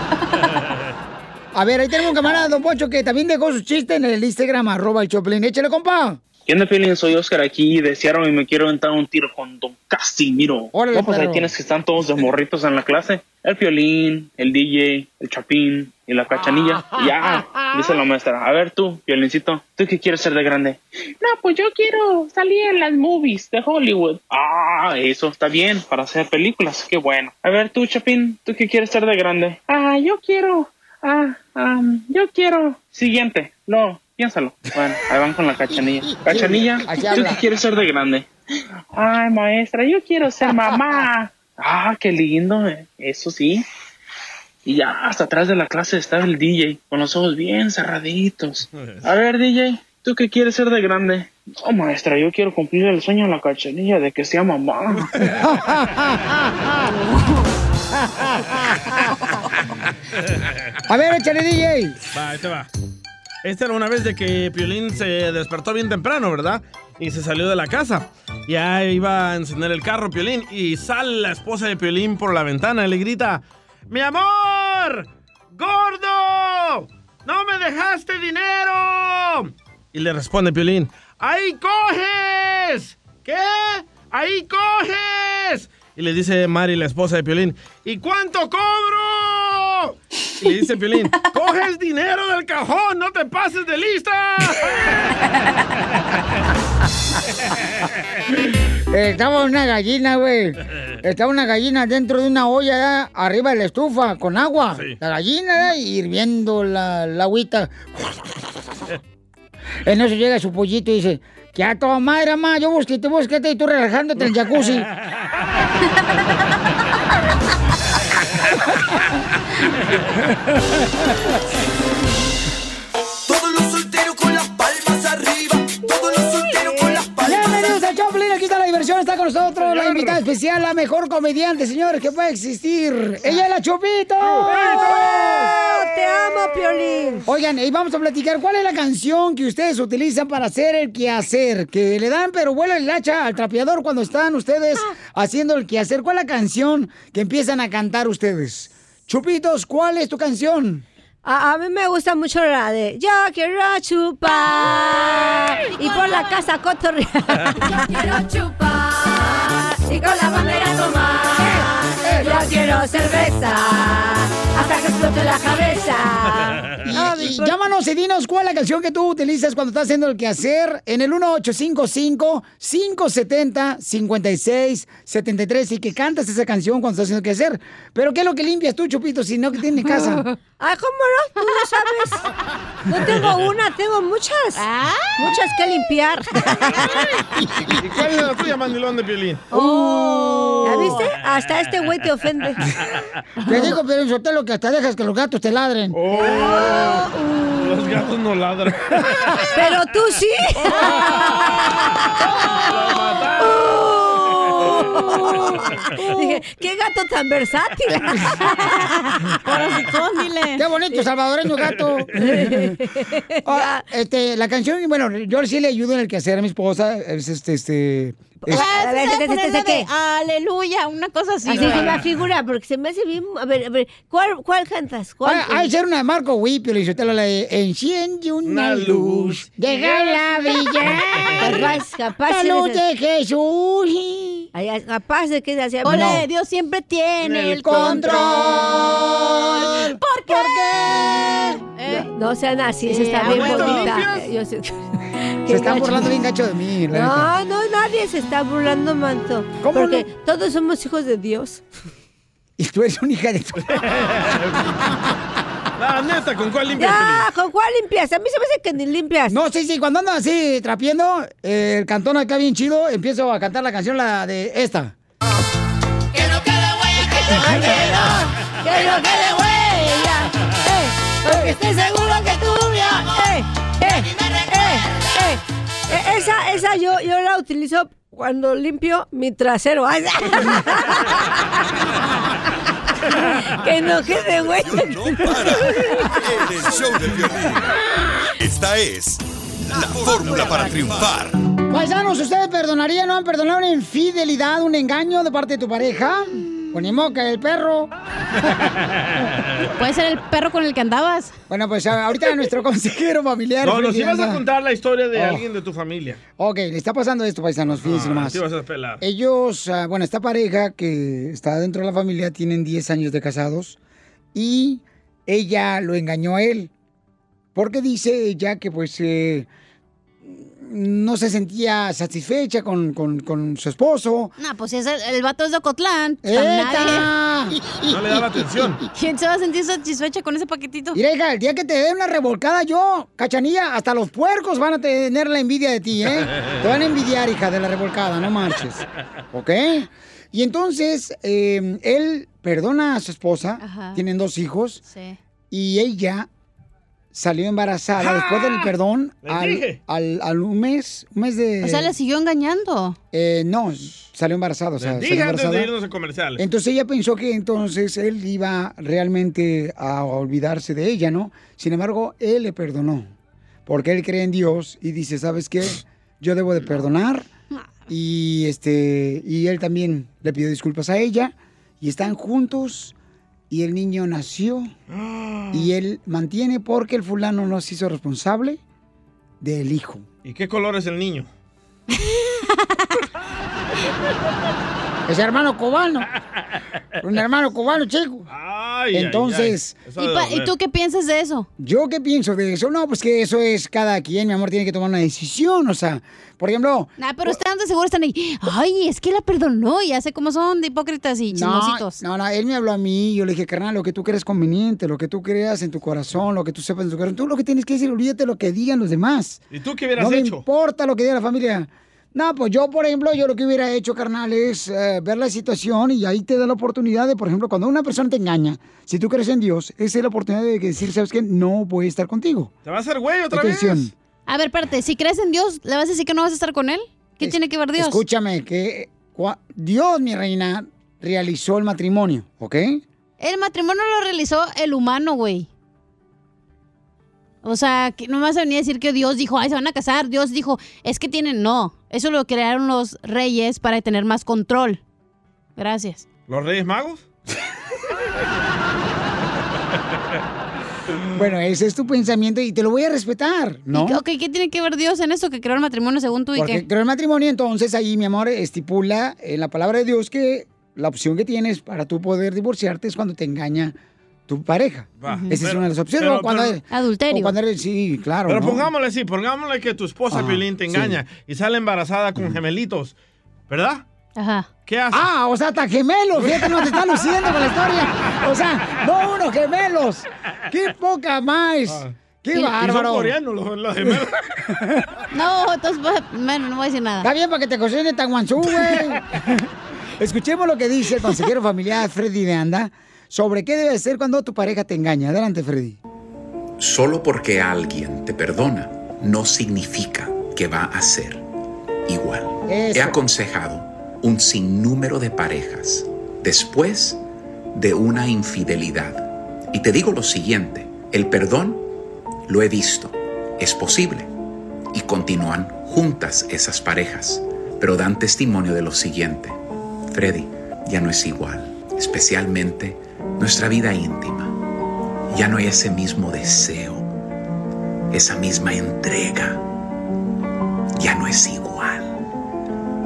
A ver, ahí tenemos un camarada, don Poncho, que también dejó su chiste en el Instagram, arroba el Choplin. Échale, compa.
¿Qué onda, Piolín? Soy Oscar aquí de Seattle y me quiero aventar un tiro con Don Casimiro.
Órale,
no, pues ahí tienes que están todos de morritos en la clase. El Piolín, el DJ, el Chapín y la Cachanilla. Y ya, dice la maestra. A ver tú, Piolincito, ¿tú qué quieres ser de grande? No, pues yo quiero salir en las movies de Hollywood. Ah, eso está bien para hacer películas. Qué bueno. A ver tú, Chapín, ¿tú qué quieres ser de grande? Ah, yo quiero... Ah, um, yo quiero... Siguiente. No, piénsalo. Bueno, ahí van con la Cachanilla. [laughs] Cachanilla, ¿tú qué quieres ser de grande? Ay, maestra, yo quiero ser mamá. Ah, qué lindo, eh. eso sí. Y ya hasta atrás de la clase estaba el DJ, con los ojos bien cerraditos. A ver, DJ, ¿tú qué quieres ser de grande? Oh, maestra, yo quiero cumplir el sueño de la cachanilla de que sea mamá. [laughs] [laughs]
A ver, échale, DJ.
Va, ahí te va. Esta era una vez de que Piolín se despertó bien temprano, ¿verdad? Y se salió de la casa. Ya iba a encender el carro, Piolín, y sale la esposa de Piolín por la ventana y le grita, ¡Mi amor! ¡Gordo! ¡No me dejaste dinero! Y le responde Piolín, ¡Ahí coges! ¿Qué? ¡Ahí coges! Y le dice Mari, la esposa de Piolín, ¿y cuánto cobro? Y le dice Piolín, ¡coges dinero del cajón! ¡No te pases de lista!
Estaba una gallina, güey. Estaba una gallina dentro de una olla ¿eh? arriba de la estufa con agua. La gallina ¿eh? hirviendo la, la agüita. En eso llega su pollito y dice, que a toda madre, mamá, yo busqué, te busqué y tú relajándote en el jacuzzi. [laughs]
Todos los solteros con las palmas arriba. Todos los solteros con las palmas
nosotros la invitada especial, la mejor comediante, señores, que puede existir. Ella es la Chupito.
¡Te amo, Piolín!
Oigan, y vamos a platicar cuál es la canción que ustedes utilizan para hacer el quehacer. Que le dan, pero vuela el hacha al trapeador cuando están ustedes haciendo el quehacer. ¿Cuál es la canción que empiezan a cantar ustedes? Chupitos, ¿cuál es tu canción?
A, a mí me gusta mucho la de Yo quiero chupar y por la casa cotorrear. [laughs] Yo quiero chupar y con la bandera tomar. Yo quiero cerveza hasta que explote la cabeza. [laughs]
Llámanos y dinos cuál es la canción que tú utilizas cuando estás haciendo el quehacer en el 1855-570-5673 y que cantas esa canción cuando estás haciendo el quehacer. Pero ¿qué es lo que limpias tú, Chupito, si no que tienes casa? [laughs]
Ah, ¿cómo no? Tú no sabes. No tengo [laughs] una, tengo muchas. Muchas que limpiar. [laughs]
¿Y cuál es la tuya, mandilón de Piolín?
¿Ya viste? Hasta este güey te ofende.
Te digo, pero en lo que hasta dejas que los gatos te ladren. [laughs]
Los gatos no ladran. [laughs]
Pero tú sí. [laughs] Dije, qué gato tan versátil.
Qué bonito salvadoreño gato. Ah, este, la canción, bueno, yo sí le ayudo en el quehacer a mi esposa. Es este, este. Es-
Ah,
A ver,
¿sí sabes
¿de- de- de- de
poner la de
qué?
Aleluya, una cosa así.
Así se me figura, porque se me hace bien. A ver, a ver, ¿cuál, cuál cantas? ¿Cuál?
Ah, Hay que ser una de Marco Whipio, le la de Enciende una
Una
luz, deja la brillar.
Capaz, capaz.
La luz de Jesús.
Ay, capaz de que hacía.
Ole,
No.
Dios siempre tiene el
control.
¿Por qué?
No, no sean así, esa
Sí,
está bien
abuelo,
bonita. Yo sé-
Se están
gacho.
burlando bien gacho de mí, neta.
No, no, nadie se está burlando, manto. porque todos somos hijos de Dios. [laughs]
Y tú eres una hija de tu... [laughs]
La neta, ¿con cuál limpias,
Ya, ¿con cuál limpias? A mí se me hace que ni limpias.
No, sí, sí, cuando ando así trapiendo, eh, el cantón acá bien chido, empiezo a cantar la canción la de esta.
Que no quede huella. [laughs] Eh, porque estoy seguro Esa, esa yo, yo la utilizo cuando limpio mi trasero. Ay, [laughs] que no quede huella.
En el show de violín. Esta es la fórmula para triunfar.
Paisanos, ¿ustedes perdonarían o han perdonado una infidelidad, un engaño de parte de tu pareja? Con ni moca, el perro.
Puede ser el perro con el que andabas.
Bueno, pues ahorita nuestro [laughs] consejero familiar.
No, nos ibas a contar la historia de
Oh.
alguien de tu familia.
Ok, le está pasando esto, paisanos, fíjense
Ah,
nomás.
te ibas a pelar.
Ellos, ah, bueno, esta pareja que está dentro de la familia tienen 10 años de casados y ella lo engañó a él. Porque dice ella que pues eh, no se sentía satisfecha con, con- con su esposo.
No, pues es el, el vato es de Ocotlán.
¡Eta! [laughs]
No le daba atención.
¿Quién se va a sentir satisfecha con ese paquetito?
Mira, hija, el día que te dé una revolcada yo, cachanilla, hasta los puercos van a tener la envidia de ti, ¿eh? [laughs] Te van a envidiar, hija, de la revolcada, no marches. ¿Ok? Y entonces, eh, él perdona a su esposa,
Ajá.
tienen dos hijos,
Sí.
y ella salió embarazada después del perdón al, al- al un mes, un mes de...
O sea, le siguió engañando.
Eh, no, salió embarazada, o sea,
Les
salió
de irnos a comerciales.
Entonces ella pensó que entonces él iba realmente a olvidarse de ella, ¿no? Sin embargo, él le perdonó, porque él cree en Dios y dice, ¿sabes qué? Yo debo de perdonar y este y él también le pidió disculpas a ella y están juntos y el niño nació y él mantiene porque el fulano no se hizo responsable del hijo.
¿Y qué color es el niño? [laughs]
Es hermano cubano. [laughs] Un hermano cubano, chico.
Ay,
Entonces,
ay, ay.
¿Y, pa-. ¿Y tú qué piensas de eso?
¿Yo qué pienso de eso? No, pues que eso es cada quien, mi amor, tiene que tomar una decisión. O sea, por ejemplo.
Nah, pero están de seguro están ahí. Ay, es que la perdonó. Ya sé cómo son de hipócritas y
No,
chismositos.
no, no, él me habló a mí, yo le dije, carnal, lo que tú crees conveniente, lo que tú creas en tu corazón, lo que tú sepas en tu corazón, tú lo que tienes que decir, olvídate lo que digan los demás.
¿Y tú qué hubieras
no me
hecho?
importa lo que diga la familia. No, pues yo, por ejemplo, yo lo que hubiera hecho, carnal, es eh, ver la situación y ahí te da la oportunidad de, por ejemplo, cuando una persona te engaña, si tú crees en Dios, esa es la oportunidad de decir, ¿sabes qué? No voy a estar contigo.
¿Te va a hacer güey otra
Atención.
vez?
A ver, espérate. Si crees en Dios, ¿le vas a decir que no vas a estar con él? ¿Qué
Es-
tiene que ver Dios?
Escúchame, que Dios, mi reina, realizó el matrimonio, ¿ok?
El matrimonio lo realizó el humano, güey. O sea, que no me vas a venir a decir que Dios dijo, ay, se van a casar. Dios dijo, es que tienen. No, eso lo crearon los reyes para tener más control. Gracias.
¿Los Reyes Magos? [laughs]
Bueno, ese es tu pensamiento y te lo voy a respetar, ¿no?
Y- ok, ¿qué tiene que ver Dios en eso que creó el matrimonio según tú y
Porque
qué?
creó el matrimonio, entonces ahí, mi amor, estipula en la palabra de Dios que la opción que tienes para tú poder divorciarte es cuando te engaña tu pareja.
Va.
Esa es una de las opciones.
pero-
o cuando
pero-
eres- o cuando eres- sí, claro.
Pero
¿no?
pongámosle así, pongámosle que tu esposa
Ah,
Piolín te
sí.
engaña y sale embarazada con gemelitos, ¿verdad?
Ajá.
¿Qué haces?
Ah, o sea, hasta gemelos. Fíjate, no te está luciendo con la historia. O sea, no unos gemelos. ¡Qué poca más! ¡Qué
Y- y son
bárbaro!
coreanos los, los gemelos. [laughs]
No, entonces, bueno, no voy a decir nada.
Está bien para que te cocine tan guanzú, güey. [laughs] Escuchemos lo que dice el consejero familiar Freddy de Anda sobre qué debe hacer cuando tu pareja te engaña. Adelante, Freddy.
Solo porque alguien te perdona no significa que va a ser igual.
Eso.
He aconsejado un sinnúmero de parejas después de una infidelidad. Y te digo lo siguiente, el perdón lo he visto, es posible. Y continúan juntas esas parejas, pero dan testimonio de lo siguiente. Freddy, ya no es igual, especialmente nuestra vida íntima. Ya no hay ese mismo deseo, esa misma entrega. Ya no es igual.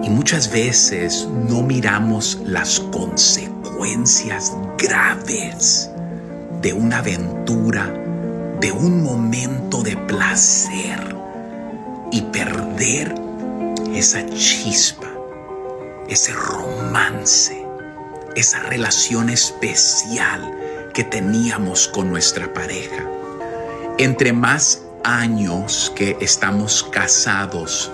Y muchas veces no miramos las consecuencias graves de una aventura, de un momento de placer y perder esa chispa, ese romance, esa relación especial que teníamos con nuestra pareja. Entre más años que estamos casados,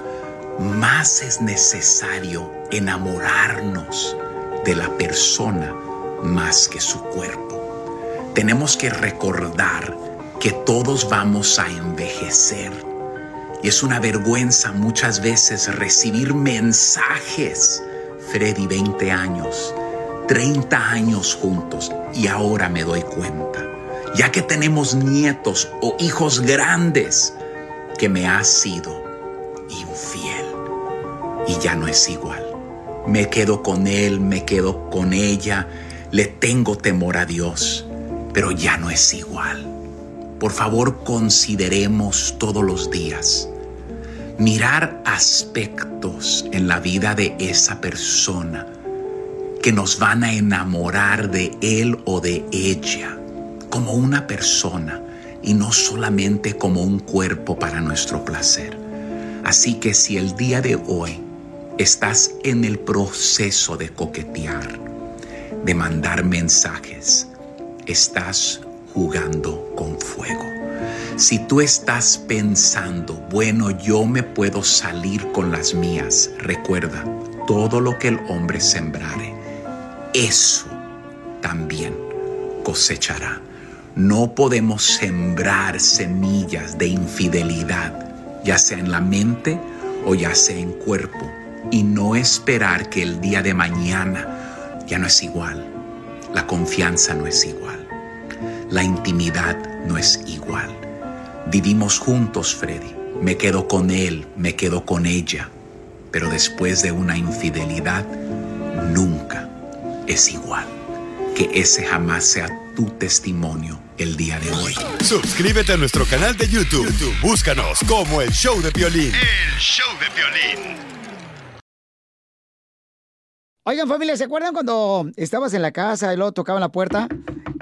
más es necesario enamorarnos de la persona más que su cuerpo. Tenemos que recordar que todos vamos a envejecer. Y es una vergüenza muchas veces recibir mensajes. Freddy, 20 años, 30 años juntos y ahora me doy cuenta, ya que tenemos nietos o hijos grandes, que me has sido infiel y ya no es igual. Me quedo con él, me quedo con ella, le tengo temor a Dios, pero ya no es igual. Por favor, consideremos todos los días mirar aspectos en la vida de esa persona que nos van a enamorar de él o de ella como una persona y no solamente como un cuerpo para nuestro placer. Así que si el día de hoy estás en el proceso de coquetear, de mandar mensajes, estás jugando con fuego. Si tú estás pensando, bueno, yo me puedo salir con las mías, recuerda, todo lo que el hombre sembrare, eso también cosechará. No podemos sembrar semillas de infidelidad, ya sea en la mente o ya sea en cuerpo, y no esperar que el día de mañana ya no es igual. La confianza no es igual. La intimidad no es igual. Vivimos juntos, Freddy. Me quedo con él, me quedo con ella. Pero después de una infidelidad, nunca es igual. Que ese jamás sea tu testimonio el día de hoy.
Suscríbete a nuestro canal de YouTube. YouTube, Búscanos como el show de violín. El show de violín.
Oigan, familia, ¿se acuerdan cuando estabas en la casa y luego tocaban la puerta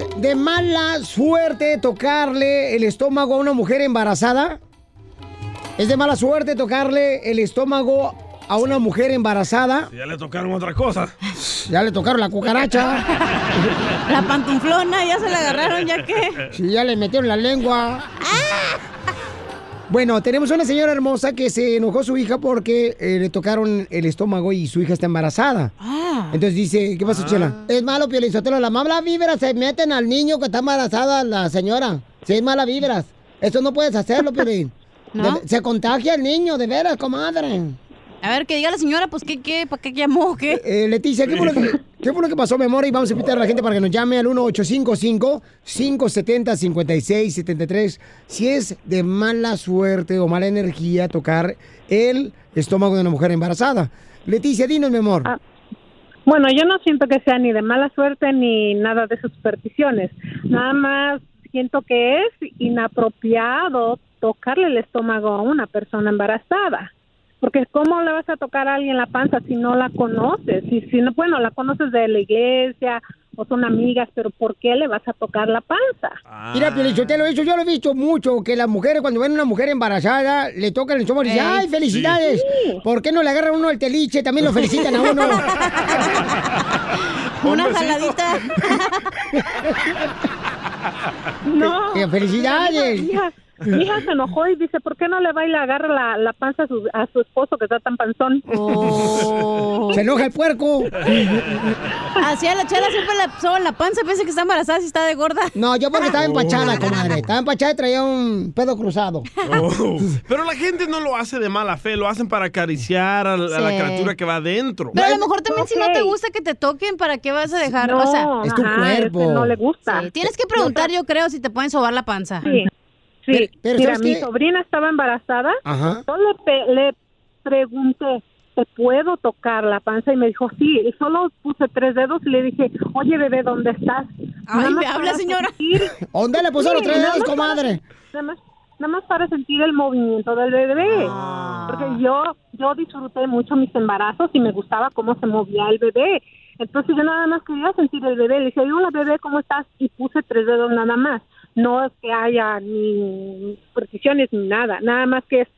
¿Es de mala suerte tocarle el estómago a una mujer embarazada? ¿Es de mala suerte tocarle el estómago a una mujer embarazada?
Ya le tocaron otra cosa. [laughs]
Ya le tocaron la cucaracha. [laughs]
La pantuflona, ya se la agarraron, ¿ya qué?
Sí, ya le metieron la lengua. Bueno, tenemos una señora hermosa que se enojó su hija porque eh, le tocaron el estómago y su hija está embarazada. Entonces dice, ¿qué pasa, Chela? Es malo, Piolizotelo, las malas vibras se meten al niño que está embarazada la señora. Si es malas. Eso no puedes hacerlo, [laughs] Piolín.
¿No?
Se contagia el niño, de veras, comadre.
A ver, que diga la señora, pues, ¿qué, qué? ¿Para qué llamó? ¿Qué?
Eh, Leticia, ¿qué fue, lo que, [laughs] qué fue lo que pasó, mi amor? Y vamos a invitar a la gente para que nos llame al 1855-570-5673. Si es de mala suerte o mala energía tocar el estómago de una mujer embarazada. Leticia, dinos, mi amor.
Bueno, yo no siento que sea ni de mala suerte ni nada de supersticiones. Nada más siento que es inapropiado tocarle el estómago a una persona embarazada. Porque ¿cómo le vas a tocar a alguien la panza si no la conoces? Si, si no, bueno, la conoces de la iglesia o son amigas, pero ¿por qué le vas a tocar la panza?
Mira, Piolichotelo, eso yo lo he visto mucho, que las mujeres cuando ven a una mujer embarazada, le tocan el estómago y dicen,
Ey,
¡ay, felicidades!
sí.
¿Por qué no le agarran uno el teliche? También lo felicitan a uno. [laughs]
Una jaladita. [laughs]
No.
Eh, felicidades.
Mi hija, mi hija se enojó y dice, ¿por qué no le va y le agarra la, la panza a su, a su esposo que está tan panzón?
Se enoja el puerco.
Así a la chela siempre le soban la panza, piensa que está embarazada si está de gorda.
No, yo porque estaba empachada,
Oh.
comadre. Estaba empachada y traía un pedo cruzado.
Oh. Pero la gente no lo hace de mala fe, lo hacen para acariciar a, la- a la
Sí.
criatura que va adentro.
Pero a lo mejor también si no te gusta que te toquen, ¿para qué vas a dejar?
No,
o sea,
Es tu ajá, cuerpo. es que no le gusta.
Sí, Tienes que preguntar, yo creo, si te pueden sobar la panza.
Sí. Sí,
Pero- pero
mira,
¿sabes
mi
qué?
sobrina estaba embarazada.
Ajá.
Yo le, pe- le pregunté, ¿te puedo tocar la panza? Y me dijo, sí. Y solo puse tres dedos y le dije, oye, bebé, ¿dónde estás?
Ay,
Nada
me habla, señora.
sentir-
¿Dónde le puso los tres dedos,
para-
comadre?
Nada más, nada más para sentir el movimiento del bebé.
Ah.
Porque yo, yo disfruté mucho mis embarazos y me gustaba cómo se movía el bebé. Entonces yo nada más quería sentir el bebé. Le dije, hola bebé, ¿cómo estás? Y puse tres dedos nada más. No es que haya ni supersticiones ni nada. Nada más que es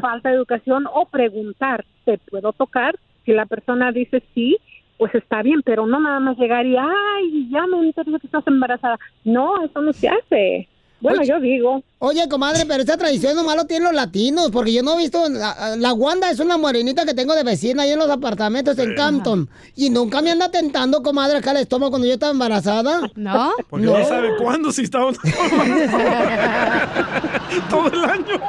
falta de educación o preguntar, ¿te puedo tocar? Si la persona dice sí, pues está bien, pero no nada más llegar y, ay, ya me enteré que estás embarazada. No, eso no se hace. Bueno, yo digo.
Oye, comadre, pero esta tradición nomás lo tienen los latinos, porque yo no he visto. La, la Wanda es una morenita que tengo de vecina ahí en los apartamentos en Campton. Y nunca me anda tentando, comadre, acá el estómago cuando yo estaba embarazada.
¿No?
Porque no, sabe cuándo si está [laughs] todo el año.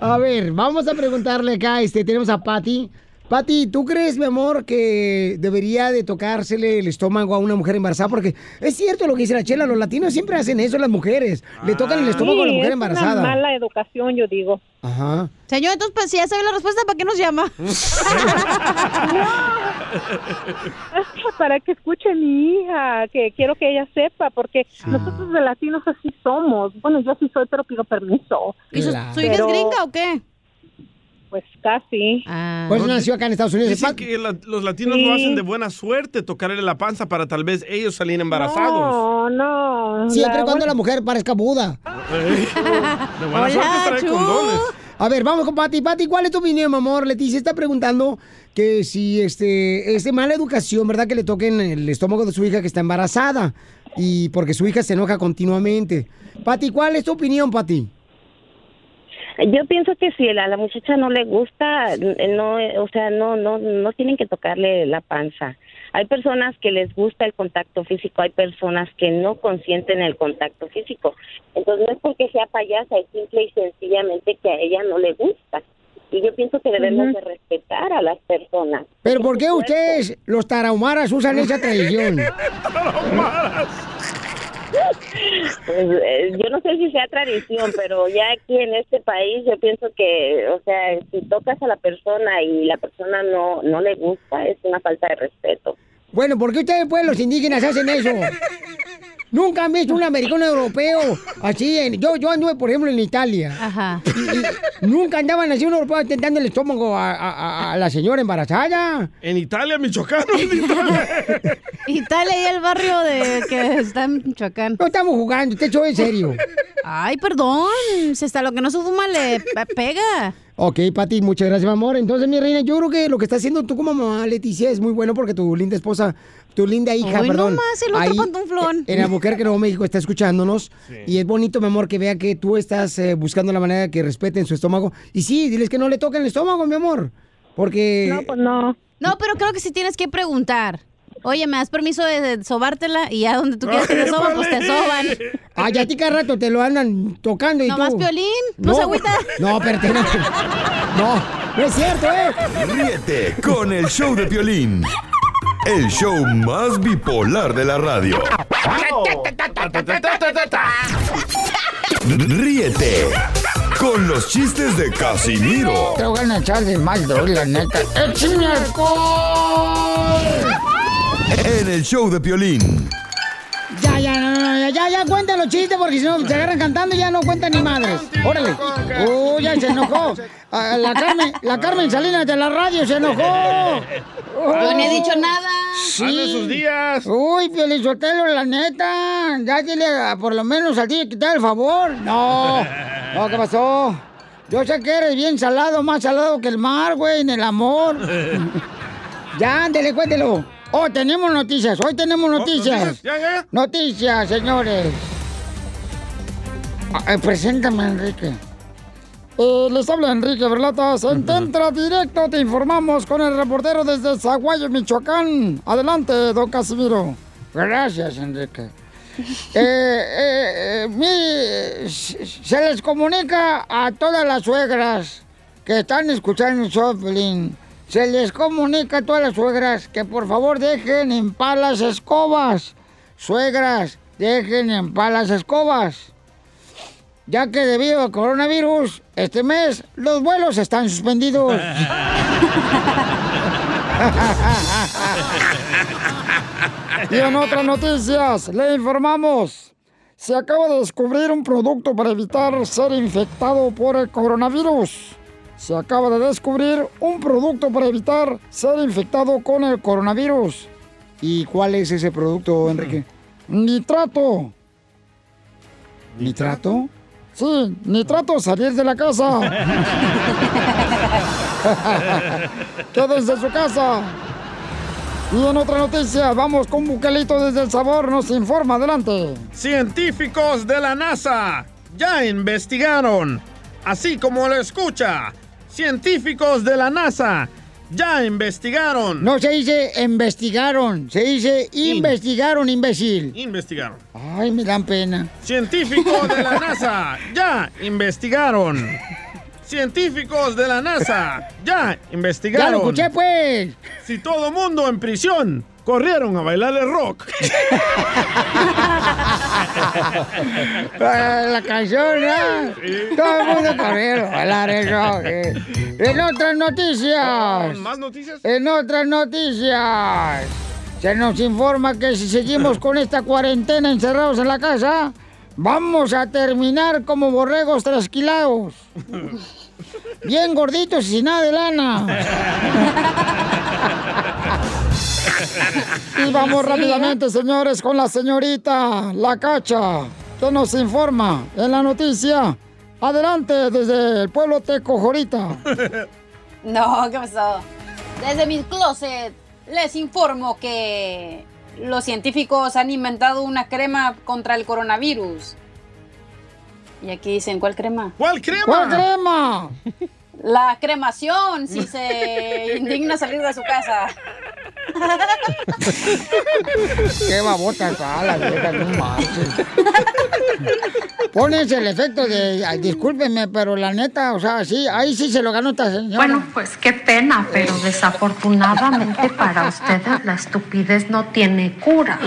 A ver, vamos a preguntarle acá, este, tenemos a Patty. Patty, ¿tú crees, mi amor, que debería de tocársele el estómago a una mujer embarazada? Porque es cierto lo que dice la chela, los latinos siempre hacen eso, las mujeres. Le tocan el estómago a la
Sí,
mujer
es
embarazada.
Una mala educación, yo digo.
Ajá.
Señor, entonces, pues si ya sabe la respuesta, ¿para qué nos llama? [laughs] [laughs]
Para que escuche mi hija, que quiero que ella sepa, porque nosotros de latinos así somos. Bueno, yo sí soy, pero pido permiso.
¿Y su, su hija es gringa o qué?
Pues casi.
Pues nació acá en Estados Unidos.
Dicen que la- los latinos
Sí.
lo hacen de buena suerte, tocarle la panza para tal vez ellos salir embarazados.
No, no.
Siempre
la-
cuando la mujer parezca Buda.
De buena suerte trae condones.
A ver, vamos con Pati. Pati, ¿cuál es tu opinión, mi amor? Leticia está preguntando que si este es de mala educación, ¿verdad? Que le toquen el estómago de su hija que está embarazada. Y porque su hija se enoja continuamente. Pati, ¿cuál es tu opinión, Pati?
Yo pienso que si a la muchacha no le gusta, no, o sea, no, no, no tienen que tocarle la panza. Hay personas que les gusta el contacto físico, hay personas que no consienten el contacto físico. Entonces no es porque sea payasa, es simple y sencillamente que a ella no le gusta. Y yo pienso que debemos de respetar a las personas.
Pero ¿por qué ustedes, los tarahumaras, usan esa tradición? [laughs]
pues eh, yo no sé si sea tradición, pero ya aquí en este país yo pienso que, o sea, si tocas a la persona y la persona no no le gusta, es una falta de respeto.
Bueno, ¿por qué ustedes, pues, los indígenas hacen eso? Nunca han visto un americano europeo así. En, yo, yo anduve, por ejemplo, en Italia.
Ajá.
Y, y nunca andaban así un europeo tentando el estómago a, a- la señora embarazada.
En Italia, Michoacán. en [laughs] Italia.
Y el barrio de que está en Michoacán.
No estamos jugando, te echo en serio.
Ay, perdón. Si hasta lo que no se fuma le pe- pega.
Ok, Pati, muchas gracias, mi amor. Entonces, mi reina, yo creo que lo que está haciendo tú como mamá, Leticia, es muy bueno porque tu linda esposa, tu linda hija,
Hoy
perdón.
nomás, el otro
ahí,
pantuflón.
En Albuquerque, Nuevo México, está escuchándonos. Y es bonito, mi amor, que vea que tú estás eh, buscando la manera de que respeten su estómago. Y sí, diles que no le toquen el estómago, mi amor. Porque...
No, pues no. No, pero creo que sí tienes que preguntar. Oye, ¿me das permiso de, sobártela? Y ya donde tú quieras que te soban, pues te soban.
Ay, ya a ti cada rato te lo andan tocando y
Nomás
tú...
Piolín, no se agüita.
No, espérate, no. No, no es cierto, ¿eh?
Ríete con el show de Piolín. El show más bipolar de la radio. Ríete con los chistes de Casimiro
Te voy a echar de mal, la neta. ¡Échame alcohol!
En el show de Piolín.
Ya, ya, no, no, ya, ya, ya, cuentan los chistes porque si no se agarran cantando y ya no cuentan ni madres. Órale. Uy, ya se enojó. Ah, La Carmen, la Carmen Salinas de la radio se enojó.
Yo ni he dicho nada.
Sí.
Sus días.
Uy, Pielizotelo, la neta. Ya dile a- por lo menos a ti de quitar el favor. No. No, ¿qué pasó? Yo sé que eres bien salado, más salado que el mar, güey, en el amor. [laughs] Ya, ándele, cuéntelo. Oh, tenemos noticias, hoy tenemos noticias.
noticias, ya, ya.
Noticias, señores. Ah, eh, preséntame, Enrique. Eh, les habla Enrique Berlatas. En Tentra Directo te informamos con el reportero desde Zaguayo, Michoacán. Adelante, don Casimiro. Gracias, Enrique. [laughs] Eh, eh, mire, se les comunica a todas las suegras que están escuchando el show, Piolín. Se les comunica a todas las suegras que por favor dejen en paz las escobas. Suegras, dejen en paz las escobas. Ya que debido al coronavirus, este mes los vuelos están suspendidos. [laughs] Y en otras noticias, le informamos. Se acaba de descubrir un producto para evitar ser infectado por el coronavirus. Se acaba de descubrir un producto para evitar ser infectado con el coronavirus. ¿Y cuál es ese producto, Enrique? Nitrato. ¿Nitrato? Sí, nitrato, salir de la casa. [laughs] Quédense en su casa. Y en otra noticia, vamos con Buquelito desde El Sabor, nos informa, adelante.
Científicos de la NASA ya investigaron, así como lo escucha. Científicos de la NASA ya investigaron.
No se dice investigaron, se dice investigaron, imbécil.
Investigaron.
Ay, me dan pena.
Científicos de la [laughs] NASA ya investigaron. Científicos de la NASA ya investigaron.
Ya lo escuché, pues.
Si todo mundo en prisión corrieron a bailar el rock.
La canción, ¿no? Todo el mundo corriendo a bailar el rock. eh. En otras noticias.
¿Más noticias?
En otras noticias. Se nos informa que si seguimos con esta cuarentena encerrados en la casa, vamos a terminar como borregos trasquilados. Bien gorditos y sin nada de lana. [laughs] Y vamos rápidamente, señores, con la señorita La Cacha, que nos informa en la noticia. Adelante, desde el pueblo Tecojorita. [laughs]
No, ¿qué pasó? Desde mi closet les informo que los científicos han inventado una crema contra el coronavirus. Y aquí dicen, ¿cuál crema?
¿Cuál crema?
¿Cuál crema? [laughs]
La cremación, si se indigna salir de su casa.
Qué babota está la vieja, no marches. Pones el efecto de, ay, discúlpeme, pero la neta, o sea, sí, ahí sí se lo ganó esta señora.
Bueno, pues qué pena, pero desafortunadamente para ustedes la estupidez no tiene cura.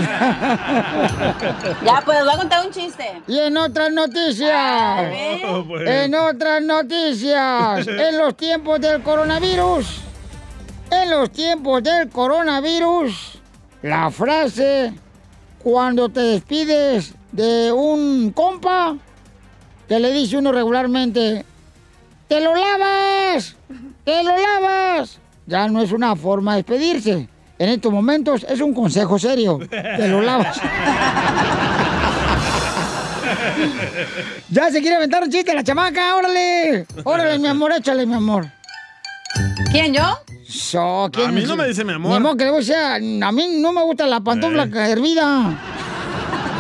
Ya, pues, voy a contar un chiste.
Y en otras noticias, en otras noticias, [laughs] en los tiempos del coronavirus, en los tiempos del coronavirus, la frase cuando te despides de un compa, que le dice uno regularmente, ¡te lo lavas! ¡te lo lavas! Ya no es una forma de despedirse. En estos momentos es un consejo serio. ¡Te lo lavas! [laughs] Ya se quiere aventar un chiste la chamaca, órale. Órale, mi amor, échale, mi amor.
¿Quién, yo?
So, ¿quién
A mí no me dice mi amor.
Mi amor, que le voy a mí no me gusta la pantufla hervida.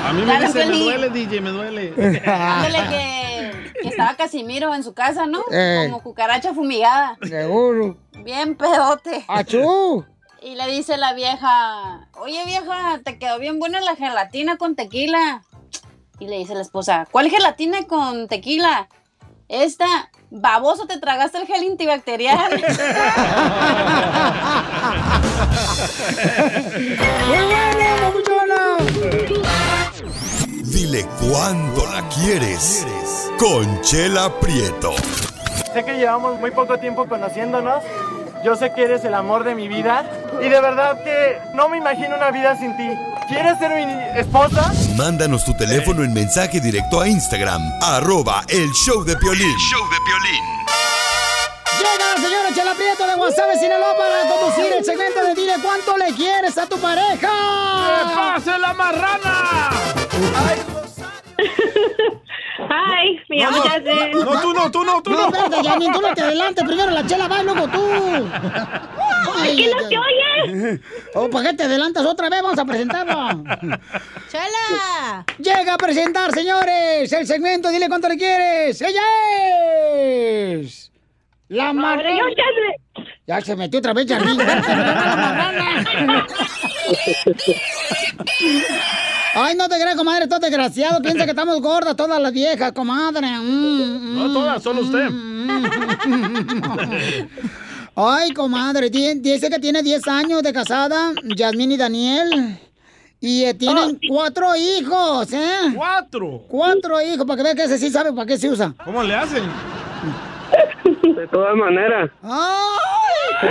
A mí me
Dale,
dice, me duele, DJ, me duele.
Ándale que, que estaba Casimiro en su casa, ¿no?
Eh.
Como cucaracha fumigada.
Seguro.
Bien pedote.
¡Achú!
Y le dice la vieja, oye vieja, te quedó bien buena la gelatina con tequila. Y le dice la esposa, ¿cuál gelatina con tequila? Esta, baboso, te tragaste el gel antibacterial. [laughs]
¡Muy bueno, papuchona!
Dile cuándo la quieres. Conchela Prieto.
Sé que llevamos muy poco tiempo conociéndonos. Yo sé que eres el amor de mi vida. Y de verdad que no me imagino una vida sin ti. ¿Quieres ser mi esposa?
Mándanos tu teléfono en mensaje directo a Instagram, arroba el show de Piolín. show de Piolín.
Llega la señora Chela Prieto de Guasave, Sinaloa, para conducir el segmento de Dile cuánto le quieres a tu pareja.
¡Que pase la marrana! [laughs]
Hi, me llamo
no,
Jasmine.
no, tú no, tú no, tú
No,
no.
espérate, Janine, tú no te adelantes. Primero la Chela va y luego tú.
¿Es que no te
oyes? Oh, ¿para qué te adelantas otra vez? Vamos a presentarlo. [laughs]
¡Chela!
Llega a presentar, señores, el segmento Dile cuánto le quieres. ¡Ella es! La marrana.
Jasmine.
Ya se metió otra vez, ganó la marrana. [laughs] Ay, no te creas, comadre, todo desgraciado. Piensa que estamos gordas todas las viejas, comadre. Mm,
No todas, solo usted. [laughs]
Ay, comadre, dice que tiene 10 años de casada, Yasmín y Daniel. Y eh, tienen cuatro hijos, ¿eh?
¿Cuatro?
Cuatro hijos, para que vean que ese sí sabe para qué se usa.
¿Cómo le hacen?
De todas maneras.
¡Ay!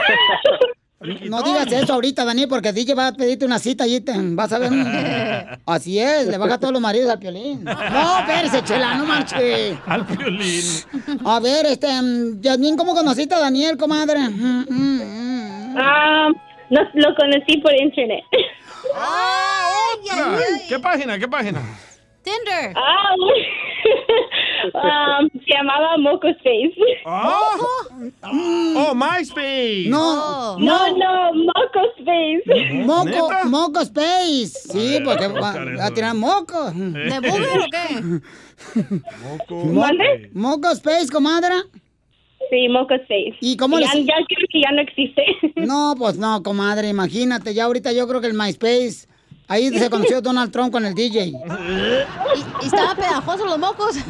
No digas eso ahorita, Daniel, porque DJ va a pedirte una cita y te vas a ver. [laughs] Así es, le baja todos los maridos al piolín. No, espérese, chela, no marche.
Al violín.
A ver, este, mm, Yasmín, ¿cómo conociste a Daniel, comadre?
Ah, no, lo conocí por internet.
¡Ah, otra! ¿Qué página? ¿Qué página?
Tinder.
Ah, [laughs] um, se llamaba Moco Space.
Oh, MySpace.
No,
No, no, Moco Space.
Moco. Moco Space. Sí, porque va, va a tirar moco.
¿De booger o qué?
Mo-
¿Mande?
Moco Space, comadre.
Sí, Moco Space.
¿Y cómo
ya,
les-
ya creo que ya no existe.
No, pues no, comadre, imagínate, ya ahorita yo creo que el MySpace, ahí se conoció Donald Trump con el DJ.
¿Y, y estaba pegajoso los mocos? [laughs]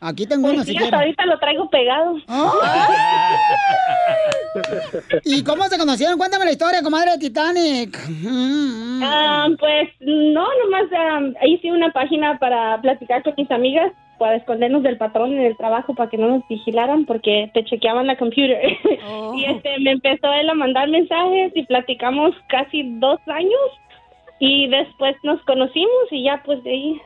Aquí tengo uno si
Sí, hasta
quieres.
ahorita lo traigo pegado. [laughs]
¿Y cómo se conocieron? Cuéntame la historia, comadre de Titanic.
Ah, pues no, nomás ah, hice una página para platicar con mis amigas, para escondernos del patrón en el trabajo para que no nos vigilaran porque te chequeaban la computer. [laughs] y este me empezó él a mandar mensajes y platicamos casi dos años y después nos conocimos y ya pues de ahí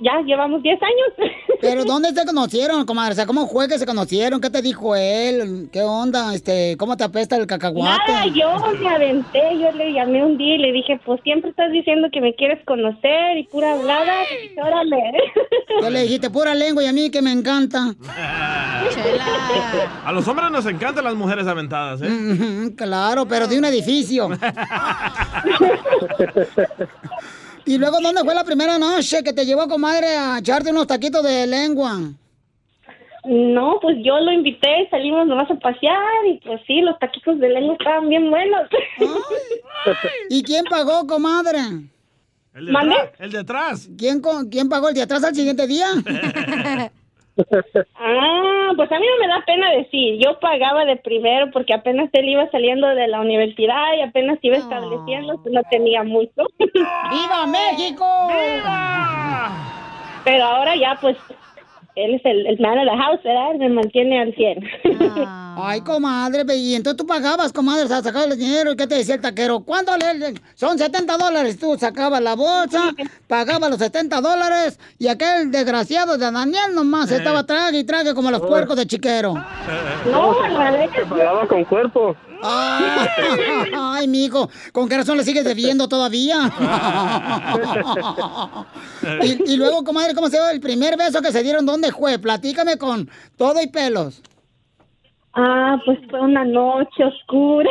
ya llevamos 10 años. [laughs]
Pero ¿dónde se conocieron, comadre? O sea, ¿cómo fue que se conocieron? ¿Qué te dijo él? ¿Qué onda? Este, ¿cómo te apesta el cacahuate?
Nada, yo me aventé, yo le llamé un día y le dije, pues siempre estás diciendo que me quieres conocer y pura hablada, pues, órale. [laughs]
¿Qué le dijiste? Pura lengua y a mí que me encanta.
A los hombres nos encantan las mujeres aventadas, ¿eh?
Claro, pero de un edificio. [laughs] ¿Y luego dónde fue la primera noche que te llevó, comadre, a echarte unos taquitos de lengua?
No, pues yo lo invité, salimos nomás a pasear y pues sí, los taquitos de lengua estaban bien buenos.
¿Y quién pagó, comadre?
El de
¿Mande?
atrás. El de atrás.
¿Quién, ¿Quién pagó el de atrás al siguiente día? [laughs]
Ah, pues a mí no me da pena decir, yo pagaba de primero porque apenas él iba saliendo de la universidad y apenas iba estableciendo, pues no tenía mucho.
¡Viva México!
Pero ahora ya pues él es el, el man of the house, ¿verdad? Me mantiene al 100.
Ay, comadre, y entonces tú pagabas, comadre, o sea, sacabas el dinero y ¿qué te decía el taquero? ¿Cuánto le, son 70 dólares? Tú sacabas la bolsa, pagabas los 70 dólares y aquel desgraciado de Daniel nomás
Eh.
estaba trague y trague como los puercos de chiquero.
No,
Que pagaba con cuerpo.
Ay, ay, mijo, ¿con qué razón le sigues debiendo todavía? [laughs] y, y luego, comadre, ¿cómo se llama el primer beso que se dieron? ¿Dónde fue? Platícame con todo y pelos.
Ah, pues fue una noche oscura.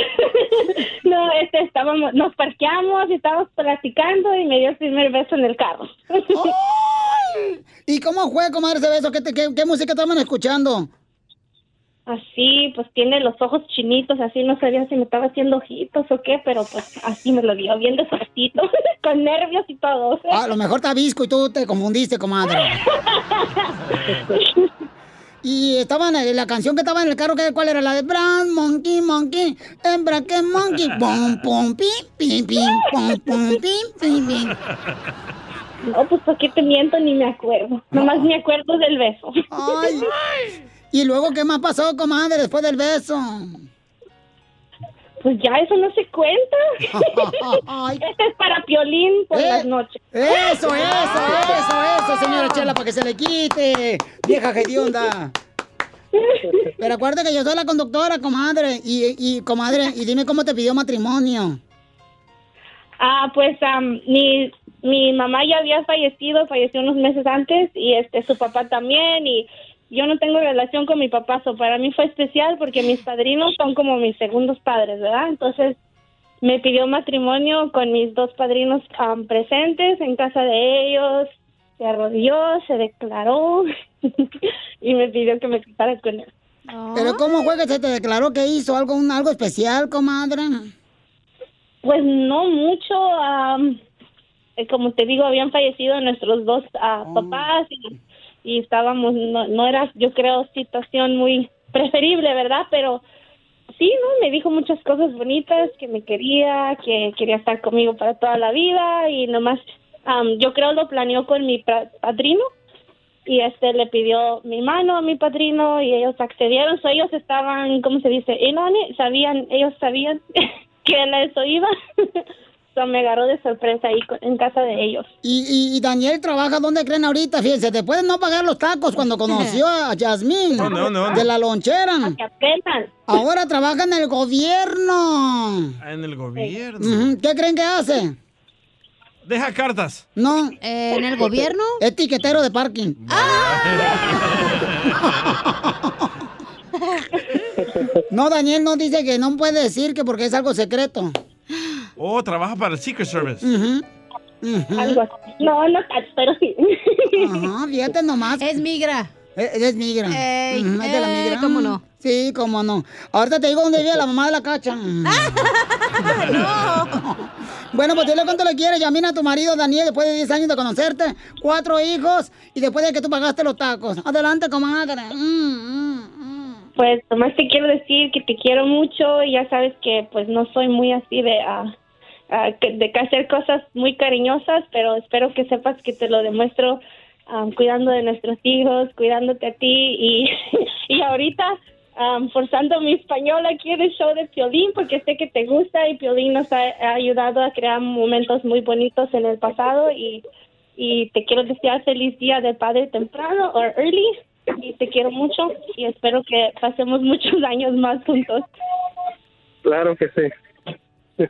[laughs] no, este, estábamos, nos parqueamos y estábamos platicando y me dio el primer beso en el carro. [laughs]
¿Y cómo fue, comadre, ese beso? ¿Qué, te- qué, qué música estaban escuchando?
Así, pues tiene los ojos chinitos, así no sabía si me estaba haciendo ojitos o qué, pero pues así me lo dio, bien despacito, [laughs] con nervios y todo.
Ah, a lo mejor está visco y tú te confundiste, comadre. [laughs] Y estaban, eh, la canción que estaba en el carro, ¿qué- ¿cuál era? La de Brand Monkey Monkey, hembra que monkey, pom pom pim pim pim pom pom pim pim pim.
No, pues ¿por qué te miento? Ni me acuerdo. Nomás me acuerdo del beso.
Ay. [laughs] ¿Y luego qué más pasó, comadre, después del beso?
Pues ya eso no se cuenta. [laughs] este es para Piolín por
Eh,
las noches.
Eso, eso, eso, eso, señora Chela, para que se le quite. Vieja hedionda. Pero acuérdate que yo soy la conductora, comadre. Y, y, comadre, y dime cómo te pidió matrimonio.
Ah, pues am, mi, mi mamá ya había fallecido, falleció unos meses antes y este su papá también y yo no tengo relación con mi papá, so para mí fue especial porque mis [laughs] padrinos son como mis segundos padres, ¿verdad? Entonces me pidió matrimonio con mis dos padrinos am, presentes en casa de ellos, se arrodilló, se declaró [laughs] y me pidió que me casara con él.
Pero ¿cómo fue que se te declaró que hizo algo, un- algo especial, comadre?
Pues no mucho, am, eh, como te digo, habían fallecido nuestros dos ah, papás y, y estábamos, no, no era, yo creo, situación muy preferible, ¿verdad? Pero sí, ¿no? Me dijo muchas cosas bonitas, que me quería, que quería estar conmigo para toda la vida y nomás, am, yo creo lo planeó con mi padrino y este le pidió mi mano a mi padrino y ellos accedieron, so ellos estaban, ¿cómo se dice? Sabían, ellos sabían [laughs] que a eso iba. [laughs] so me agarró de sorpresa ahí en casa de ellos.
Y, y, y Daniel trabaja donde creen ahorita, fíjense, después de no pagar los tacos cuando conoció [laughs] a Yasmín
¿Dónde, dónde, dónde?
de la lonchera. Ahora trabaja en el gobierno.
Ah, En el gobierno.
¿Qué creen que hace?
Deja cartas.
No.
¿En el gobierno?
Es tiquetero de parking. [laughs] No, Daniel no dice que no puede decir que porque es algo secreto.
Oh, trabaja para el Secret Service.
Ujú.
Algo así. No, no tanto, pero sí.
Ajá, fíjate nomás.
Es migra.
Es, es migra.
Ey,
es de la
eh,
migra.
¿cómo no?
Sí, cómo no. Ahorita te digo dónde vive la mamá de la cacha. [laughs] Bueno, pues dile cuánto le quieres. Yamina a tu marido Daniel después de 10 años de conocerte. Cuatro hijos y después de que tú pagaste los tacos. Adelante, comadre. Mm,
Pues nomás te quiero decir que te quiero mucho y ya sabes que pues no soy muy así de ah, ah, que- de hacer cosas muy cariñosas, pero espero que sepas que te lo demuestro ah, cuidando de nuestros hijos, cuidándote a ti y, [laughs] y ahorita ah, forzando mi español aquí en el show de Piolín porque sé que te gusta y Piolín nos ha, ha ayudado a crear momentos muy bonitos en el pasado y, y te quiero desear feliz día de padre temprano o early y te quiero mucho y espero que pasemos [laughs] muchos años más juntos.
Claro que sí.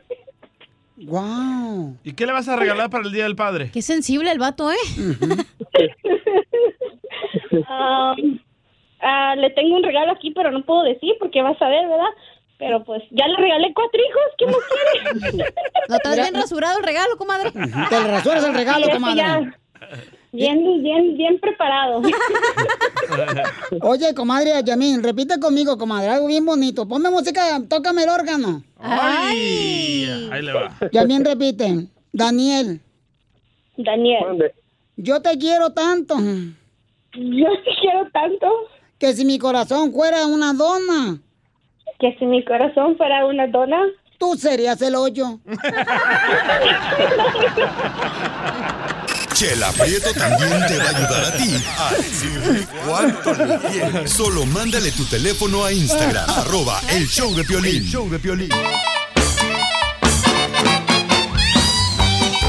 Wow.
¿Y qué le vas a regalar para el Día del Padre?
Qué sensible el vato, ¿eh?
Um, [laughs] ah, le tengo un regalo aquí, pero no puedo decir porque vas a ver, ¿verdad? Pero pues ya le regalé cuatro hijos, ¿qué más quiere? [laughs]
¿No estás bien rasurado el regalo, comadre?
Te rasuras el regalo, comadre.
Bien, bien, bien preparado. [laughs]
Oye, comadre Yamín, repite conmigo, comadre, algo bien bonito. Ponme música, tócame el órgano.
Ay, ahí le va.
Yamín repite. Daniel.
Daniel.
Yo te quiero tanto.
Yo te quiero tanto.
Que si mi corazón fuera una dona.
Que si mi corazón fuera una dona.
Tú serías el hoyo. [laughs]
Chela Prieto también te va a ayudar a ti a decirle cuánto le quieres. Solo mándale tu teléfono a Instagram, [laughs] arroba el show de Piolín.
El
show de Piolín.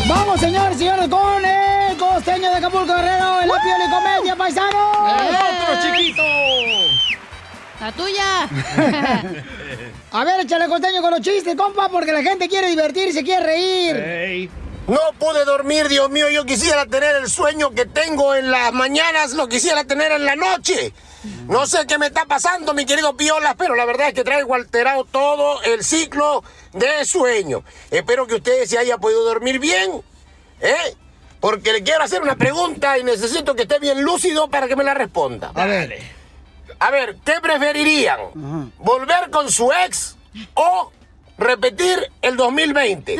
Vamos, señores, señores, con el costeño de Acapulco Guerrero en la Pioli Comedia, paisano.
¡El otro chiquito!
La tuya. [laughs]
A ver, échale costeño con los chistes, compa, porque la gente quiere divertirse, quiere reír.
No pude dormir, Dios mío. Yo quisiera tener el sueño que tengo en las mañanas, lo quisiera tener en la noche. No sé qué me está pasando, mi querido Piolas, pero la verdad es que traigo alterado todo el ciclo de sueño. Espero que ustedes se haya podido dormir bien, ¿eh? Porque le quiero hacer una pregunta y necesito que esté bien lúcido para que me la responda.
A ver.
A ver, ¿qué preferirían? ¿Volver con su ex o repetir el 2020?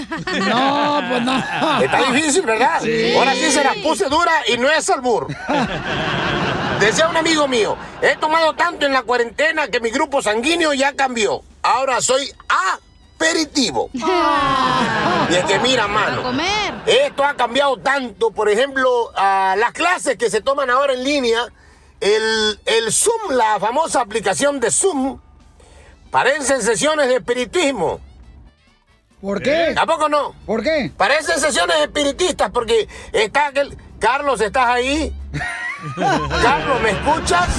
No, pues no.
Está difícil, ¿verdad?
Sí.
Ahora sí se las puse dura y no es albur. Decía un amigo mío, he tomado tanto en la cuarentena que mi grupo sanguíneo ya cambió. Ahora soy aperitivo. Y es que mira, mano,
comer.
esto ha cambiado tanto. Por ejemplo, a las clases que se toman ahora en línea, el, el Zoom, la famosa aplicación de Zoom, parecen sesiones de espiritismo.
¿Por qué?
¿Tampoco no?
¿Por qué?
Parecen sesiones espiritistas porque está aquel... Carlos, ¿estás ahí? [laughs] Carlos, ¿me escuchas?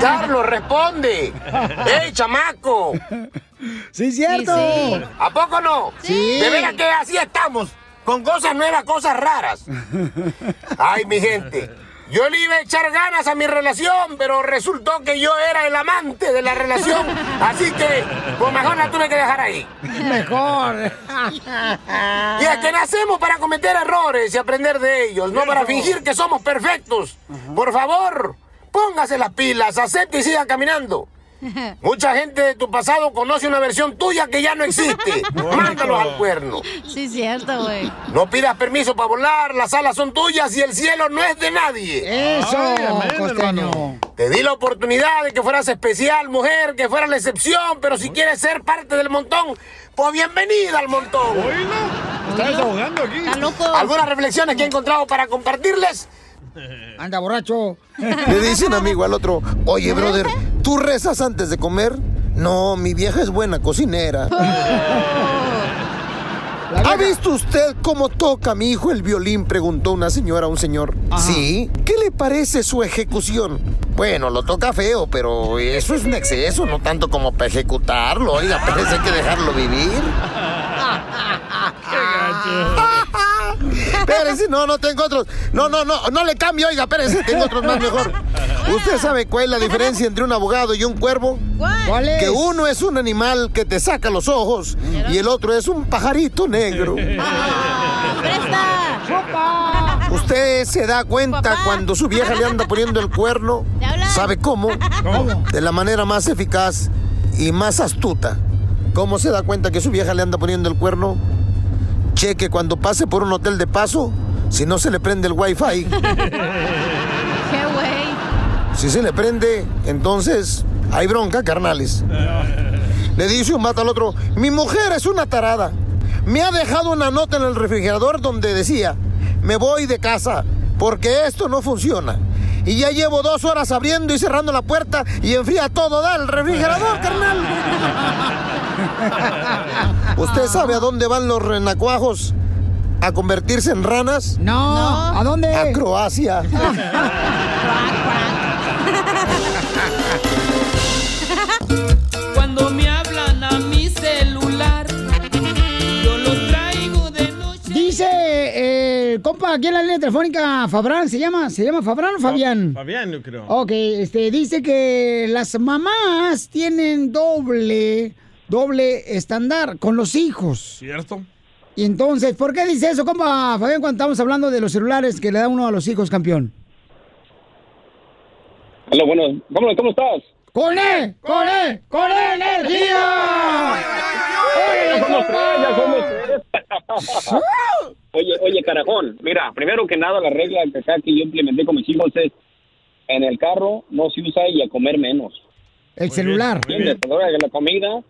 Carlos, responde. ¡Ey, chamaco!
Sí, cierto.
Sí, sí. ¿A poco no?
Sí.
De veras que así estamos, con cosas nuevas, cosas raras. [laughs] Ay, mi gente. Yo le iba a echar ganas a mi relación, pero resultó que yo era el amante de la relación. [laughs] Así que, pues mejor la tuve que dejar ahí.
Mejor. [laughs]
Y es que nacemos para cometer errores y aprender de ellos, no para fingir que somos perfectos. Por favor, póngase las pilas, acepte y siga caminando. [laughs] Mucha gente de tu pasado conoce una versión tuya que ya no existe. [laughs] Mándalos al cuerno.
Sí, cierto, güey.
No pidas permiso para volar, las alas son tuyas y el cielo no es de nadie.
Eso, costeño.
Te di la oportunidad de que fueras especial, mujer, que fueras la excepción, pero si quieres ser parte del montón, pues bienvenida al montón.
Está desahogando aquí.
Está loco.
¿Algunas reflexiones que he encontrado para compartirles? [laughs]
Anda borracho.
Le dice un amigo al otro, oye, brother, ¿tú rezas antes de comer? No, mi vieja es buena cocinera. [laughs] ¿Ha visto usted cómo toca mi hijo el violín? Preguntó una señora a un señor. Sí. ¿Qué le parece su ejecución? Bueno, lo toca feo, pero eso es un exceso, no tanto como para ejecutarlo. Oiga, parece que dejarlo vivir. [laughs] Espérese, no, no tengo otros. No, no, no, no le cambio, oiga, espérese, tengo otros más mejor. ¿Usted sabe cuál es la diferencia entre un abogado y un cuervo?
¿Cuál es?
Que uno es un animal que te saca los ojos y el otro es un pajarito negro. [laughs] ¿Usted se da cuenta cuando su vieja le anda poniendo el cuerno? [laughs] ¿Sabe cómo? De la manera más eficaz y más astuta. ¿Cómo se da cuenta que su vieja le anda poniendo el cuerno? Cheque cuando pase por un hotel de paso, si no se le prende el wifi. [laughs] Si se le prende, entonces hay bronca, carnales. Le dice un vato al otro, mi mujer es una tarada. Me ha dejado una nota en el refrigerador donde decía, me voy de casa porque esto no funciona. Y ya llevo dos horas abriendo y cerrando la puerta y enfría todo, da el refrigerador, carnal. [laughs] ¿Usted sabe a dónde van los renacuajos? ¿A convertirse en ranas?
No. ¿A dónde?
A Croacia. [laughs]
el compa aquí en la línea telefónica, Fabrán, ¿se llama? ¿Se llama Fabrán o Fabián?
Fabián, yo creo.
Ok, este, dice que las mamás tienen doble, doble estándar con los hijos.
¿Cierto?
Y entonces, ¿por qué dice eso, compa Fabián, cuando estamos hablando de los celulares que le da uno a los hijos, campeón?
Hola, bueno, ¿cómo, cómo estás?
¡Con él! ¡Con él! ¡Con él, energía!
Ya somos tres, ya somos tres. Oye, oye, carajón, mira, primero que nada la regla que acá que yo implementé con mis hijos es en el carro no se usa y a comer menos.
El celular.
¿Entiendes? A la hora de la comida,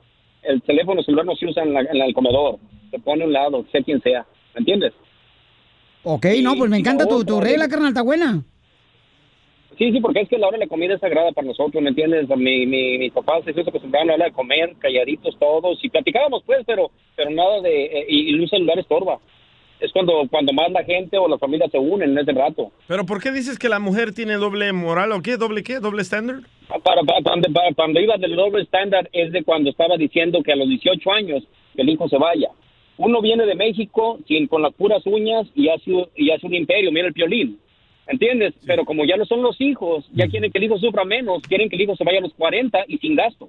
el teléfono celular no se usa en, la- en el comedor. Se pone a un lado, sea quien sea. ¿Me entiendes?
Ok, no, pues me encanta tu, tu regla, carnal, está buena.
Sí, sí, porque es que la hora de la comida es sagrada para nosotros, ¿me entiendes? Mi, mi, mis papás se acostumbraron a la hora de comer, calladitos todos, y platicábamos pues, pero pero nada de... eh, y, y un celular estorba. Es cuando, cuando más la gente o la familia se unen en ese rato.
¿Pero por qué dices que la mujer tiene doble moral o qué? ¿Doble qué? ¿Doble estándar?
Para, para, cuando, para- cuando iba del doble estándar es de cuando estaba diciendo que a los 18 años el hijo se vaya. Uno viene de México sin, con las puras uñas y hace, y hace un imperio, mira el piolín. ¿Entiendes? Pero como ya no son los hijos, ya quieren que el hijo sufra menos, quieren que el hijo se vaya a los 40 y sin gastos.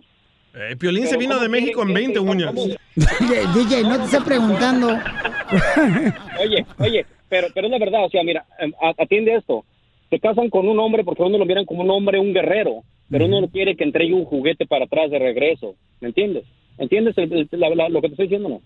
Eh, Piolín se vino
¿cómo
de México en
quieren
20 [laughs]
que-
uñas.
DJ, no te estoy preguntando. [laughs]
Oye, oye, pero, pero es la verdad, o sea, mira, em, atiende esto. Se casan con un hombre porque uno lo miran como un hombre, un guerrero, pero uno no quiere que entregue un juguete para atrás de regreso. ¿Me entiendes? ¿Entiendes el- el- la- la- lo que te estoy diciendo, no?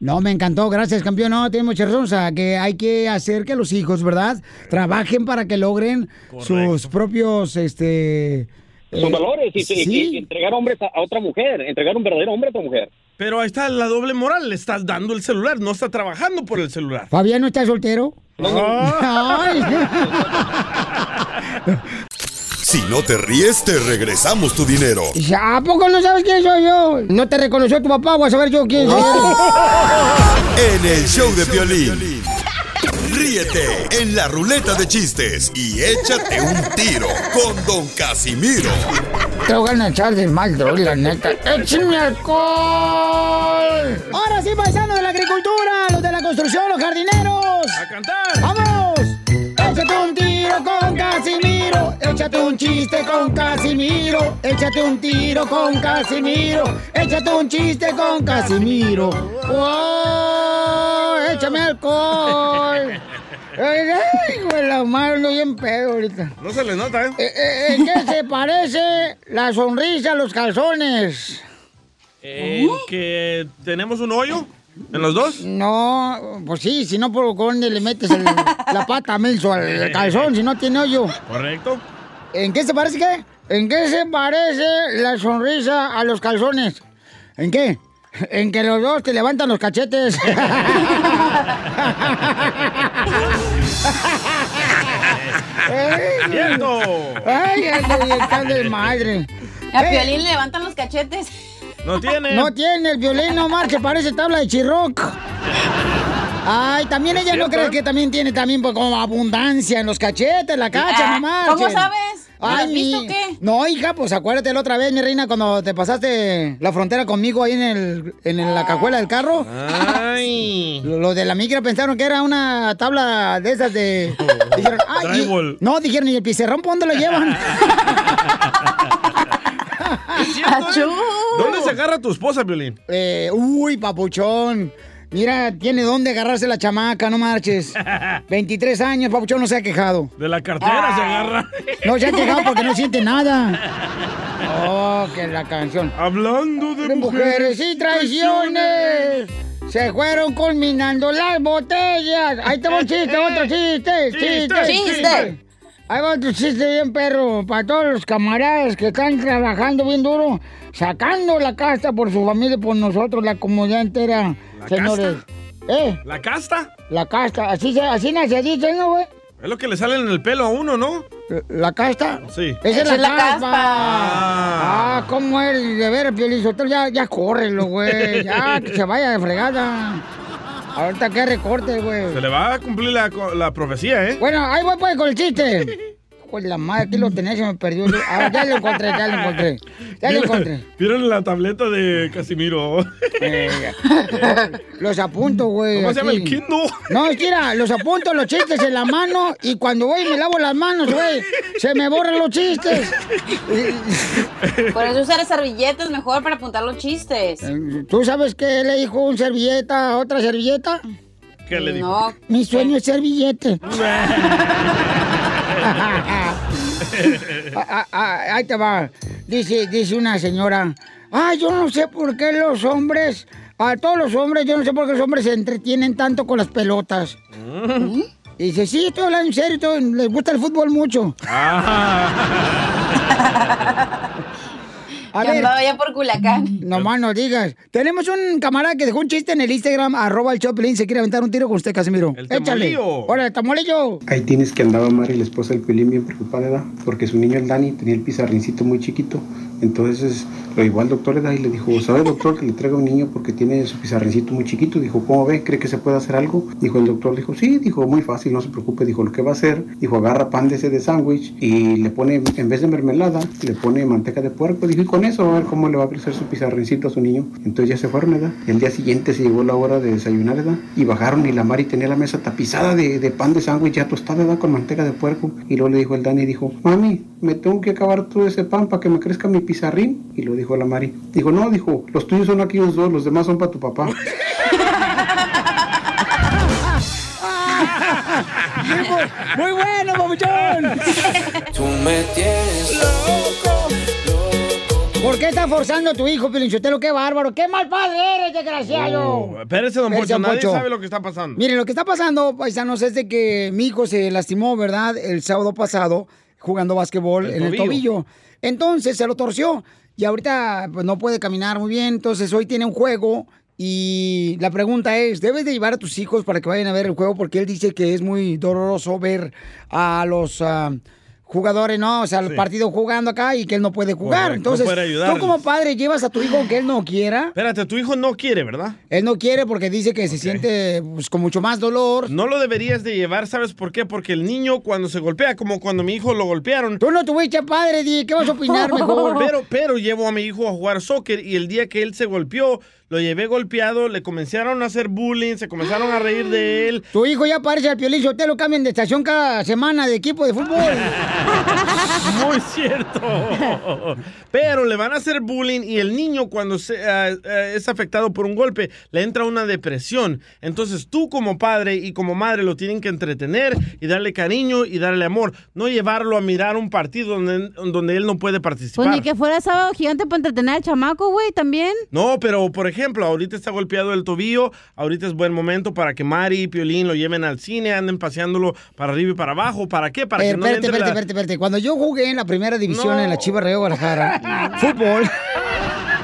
No, me encantó, gracias, campeón. No, tiene mucha razón. O sea, que hay que hacer que los hijos, ¿verdad? Trabajen para que logren sus propios, este...
Sus
eh,
valores y, y-
sí.
y entregar hombres a, a otra mujer, entregar un verdadero hombre a otra mujer.
Pero ahí está la doble moral. Le estás dando el celular, no está trabajando por el celular.
¿Fabián no está soltero? Ay. [laughs]
Si no te ríes, te regresamos tu dinero.
Ya, ¿A poco no sabes quién soy yo? No te reconoció tu papá, voy a saber yo quién soy. [laughs]
En el show de violín. Ríete en la ruleta de chistes y échate un tiro con Don Casimiro.
Te voy a echar de mal, droga, la neta. ¡Échame alcohol! Ahora sí, paisanos de la agricultura, los de la construcción, los jardineros.
¡A cantar!
¡Vamos! Échate un tiro con Casimiro. Échate un chiste con Casimiro. Échate un tiro con Casimiro. Échate un chiste con Casimiro. ¡Oh! ¡Échame alcohol! [laughs] Ay, güey, la madre, ando bien pedo ahorita.
No se le nota, ¿eh?
Eh, eh, ¿En qué se [laughs] parece la sonrisa a los calzones?
En que tenemos un hoyo en los dos.
No, pues sí, si no, ¿por dónde le metes el- la pata menso al calzón si no tiene hoyo?
Correcto.
¿En qué se parece qué? ¿En qué se parece la sonrisa a los calzones? ¿En qué? En que los dos te levantan los cachetes.
¡Cierto!
¡Ay, está de madre!
A
Eh,
Piolín le levantan los cachetes.
No tiene.
No tiene el violín, no marche, parece tabla de chirroc. Ay, también ella no cree que también tiene también pues, como abundancia en los cachetes, la cacha,
Ah,
mamá.
¿cómo sabes? ¿No
Ay,
has visto
mi-
o qué?
No, hija, pues acuérdate la otra vez, mi reina, cuando te pasaste la frontera conmigo ahí en, el, en la cajuela del carro.
Ay.
Los de la migra pensaron que era una tabla de esas de... [laughs] Dijeron, ay, y- no, dijeron, ¿y el pizarrón por dónde lo llevan? [laughs]
¿Dónde se agarra tu esposa, Violín?
Eh, uy, papuchón. Mira, tiene dónde agarrarse la chamaca, no marches. [laughs] 23 años, papuchón, no se ha quejado.
De la cartera se agarra.
No se ha quejado porque no siente nada. [laughs] Oh, que la canción.
Hablando de,
De mujeres y traiciones. Se fueron culminando las botellas. Ahí te un chiste, otro chiste. Chiste,
Chiste.
chiste. Ahí va otro chiste bien perro. Para todos los camaradas que están trabajando bien duro, sacando la casta por su familia y por nosotros, la comunidad entera,
¿La
señores. ¿Eh?
¿La casta?
La casta. Así, se, así se dice, ¿no, güey?
Es lo que le sale en el pelo a uno, ¿no?
¿La casta?
Sí.
Esa es la, caspa.
caspa.
Ah, ¿cómo es? De ver, Piolín Sotelo, ya, ya córrelo, güey. Ya, que se vaya de fregada. Ahorita que recorte, güey.
Se le va a cumplir la, la profecía, ¿eh?
Bueno, ahí voy pues con el chiste. [laughs] Hijo de la madre, aquí lo tenía, se me perdió. Ah, ya lo encontré, ya lo encontré. Ya lo encontré.
¿Vieron la tableta de Casimiro?
Eh, [laughs] Los apunto, güey.
¿Cómo se llama el Kindle?
No, es que mira, los apunto los chistes en la mano y cuando voy y me lavo las manos, güey, se me borran los chistes. [laughs]
Por eso usar servilletas mejor para apuntar los chistes.
¿Tú sabes qué le dijo un servilleta a otra servilleta?
¿Qué le dijo?
No.
Mi sueño es ser billete. [laughs] Ah, ah, ah, ahí te va. Dice, dice una señora. Ah, yo no sé por qué los hombres, a todos los hombres, yo no sé por qué los hombres se entretienen tanto con las pelotas. Y dice, sí, estoy hablando en serio, todo- les gusta el fútbol mucho. [laughs] A
Yo
ver.
andaba ya por Culacán.
No más no digas. Tenemos un camarada que dejó un chiste en el Instagram, arroba el Choplin, se quiere aventar un tiro con usted, Casimiro. Échale.
tamolillo.
Hola, el tamolillo.
Ahí tienes que andaba Mari, la esposa del Pelín, bien preocupada, ¿verdad? Porque su niño, el Dani, tenía el pizarrincito muy chiquito. Entonces lo llevó al doctor y le dijo, ¿sabe doctor que le traiga un niño porque tiene su pizarrincito muy chiquito? Dijo, ¿cómo ve? ¿Cree que se puede hacer algo? Dijo el doctor, dijo, sí, dijo, muy fácil, no se preocupe. Dijo, lo que va a hacer, dijo, agarra pan de ese de sándwich y le pone, en vez de mermelada, le pone manteca de puerco. Dijo, y con eso a ver cómo le va a crecer su pizarrincito a su niño. Entonces ya se fueron, ¿verdad? El día siguiente se llegó la hora de desayunar, ¿verdad? Y bajaron y la Mari tenía la mesa tapizada de, de pan de sándwich ya tostada, ¿verdad? Con manteca de puerco. Y luego le dijo el Dani, dijo, mami, me tengo que acabar todo ese pan para que me crezca mi pizarrín. Y lo dijo la Mari. Dijo, no, dijo, los tuyos son aquí los dos, los demás son para tu papá.
muy, muy bueno, papuchón.
Tú me tienes loco.
¿Por qué estás forzando a tu hijo, Pilinchotelo? ¡Qué bárbaro! ¡Qué mal padre eres, desgraciado!
Oh, espérese, don Poncho, nadie sabe lo que está pasando.
Miren, lo que está pasando, paisanos, es de que mi hijo se lastimó, ¿verdad? El sábado pasado, jugando básquetbol
El
en el
tobillo.
Entonces se lo torció y ahorita pues, no puede caminar muy bien. Entonces hoy tiene un juego y la pregunta es, ¿debes de llevar a tus hijos para que vayan a ver el juego? Porque él dice que es muy doloroso ver a los... ah, jugadores, ¿no? O sea, el
Sí.
partido jugando acá y que él no puede jugar.
Correcto,
Entonces, tú como padre llevas a tu hijo aunque él no quiera.
Espérate, tu hijo no quiere, ¿verdad?
Él no quiere porque dice que se siente pues, con mucho más dolor.
No lo deberías de llevar, ¿sabes por qué? Porque el niño cuando se golpea, como cuando mi hijo lo golpearon.
Tú no tuviste padre, Di, ¿qué vas a opinar [laughs] mejor?
Pero, pero llevo a mi hijo a jugar soccer y el día que él se golpeó, lo llevé golpeado, le comenzaron a hacer bullying, se comenzaron a reír de [gasps] él.
Tu hijo ya parece al Piolín Sotelo, cambian de estación cada semana de equipo de fútbol. [laughs]
Muy cierto. Pero le van a hacer bullying y el niño cuando se, ah, es afectado por un golpe le entra una depresión. Entonces tú como padre y como madre lo tienen que entretener y darle cariño y darle amor. No llevarlo a mirar un partido donde, donde él no puede participar.
Pues ni que fuera sábado gigante para entretener al chamaco, güey, también.
No, pero por ejemplo, ahorita está golpeado el tobillo, ahorita es buen momento para que Mari y Piolín lo lleven al cine, anden paseándolo para arriba y para abajo. ¿Para qué? Para
Eh,
que no
espérate,
entre
espérate,
la-
espérate, espérate. Cuando yo jugué en la primera división
No.
en la Chivas Río Guadalajara, [laughs] fútbol.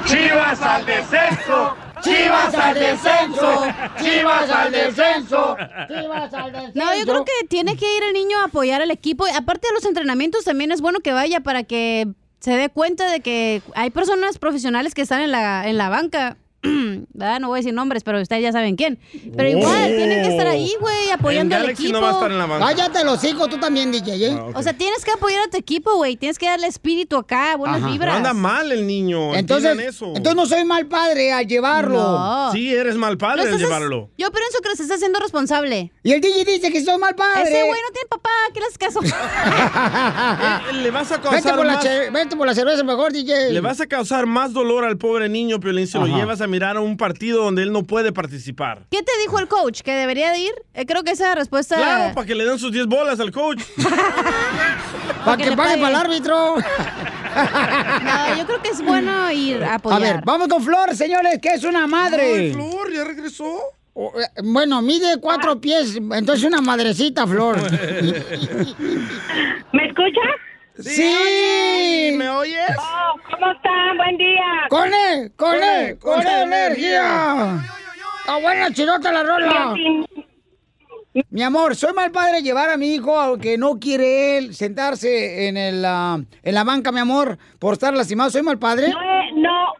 ¡Chivas al descenso!
¡Chivas al descenso! ¡Chivas al descenso! ¡Chivas al descenso!
No, yo creo que tiene que ir el niño a apoyar al equipo. Aparte de los entrenamientos, también es bueno que vaya para que se dé cuenta de que hay personas profesionales que están en la, en la banca. [clears throat] ¿Verdad? No voy a decir nombres, pero ustedes ya saben quién. Pero igual,
Oh.
tienen que estar ahí, güey, apoyando al equipo.
Cállate los hijos, tú también, DJ. ¿eh?
O sea, tienes que apoyar a tu equipo, güey. Tienes que darle espíritu acá, buenas
Ajá.
vibras.
Anda mal el niño.
Entonces,
eso.
entonces no soy mal padre al llevarlo.
No.
Sí, eres mal padre al
estás-
llevarlo.
Yo pienso que se está haciendo responsable.
Y el DJ dice que soy mal padre.
Ese güey no tiene papá, ¿qué le haces caso? [laughs]
Eh, Le vas a
Vete
causar
por, la
más-
che- vete por la cerveza mejor, DJ.
Le vas a causar más dolor al pobre niño, Piolín, si lo llevas a mirar a un partido donde él no puede participar.
¿Qué te dijo el coach? ¿Que debería de ir? Eh, creo que esa respuesta...
Claro, para que le den sus 10 bolas al coach. [laughs]
Para que pague para el árbitro. [laughs]
No, yo creo que es bueno ir a
A
apoyar.
ver, vamos con Flor, señores, que es una madre.
Ay, Flor, ¿ya regresó?
Eh, Bueno, mide cuatro pies, entonces una madrecita, Flor. [laughs]
¿Me escucha?
¡Sí!
¿Me oyes?
Oh, ¿Cómo están? Buen día.
¡Con él! ¡Con él! ¡Con
con
energía! ¡Está buena, chirota la rola! Mi amor, soy mal padre llevar a mi hijo, aunque no quiere él sentarse en, el, ah, en la banca, mi amor, por estar lastimado. ¿Soy mal padre?
No es, no,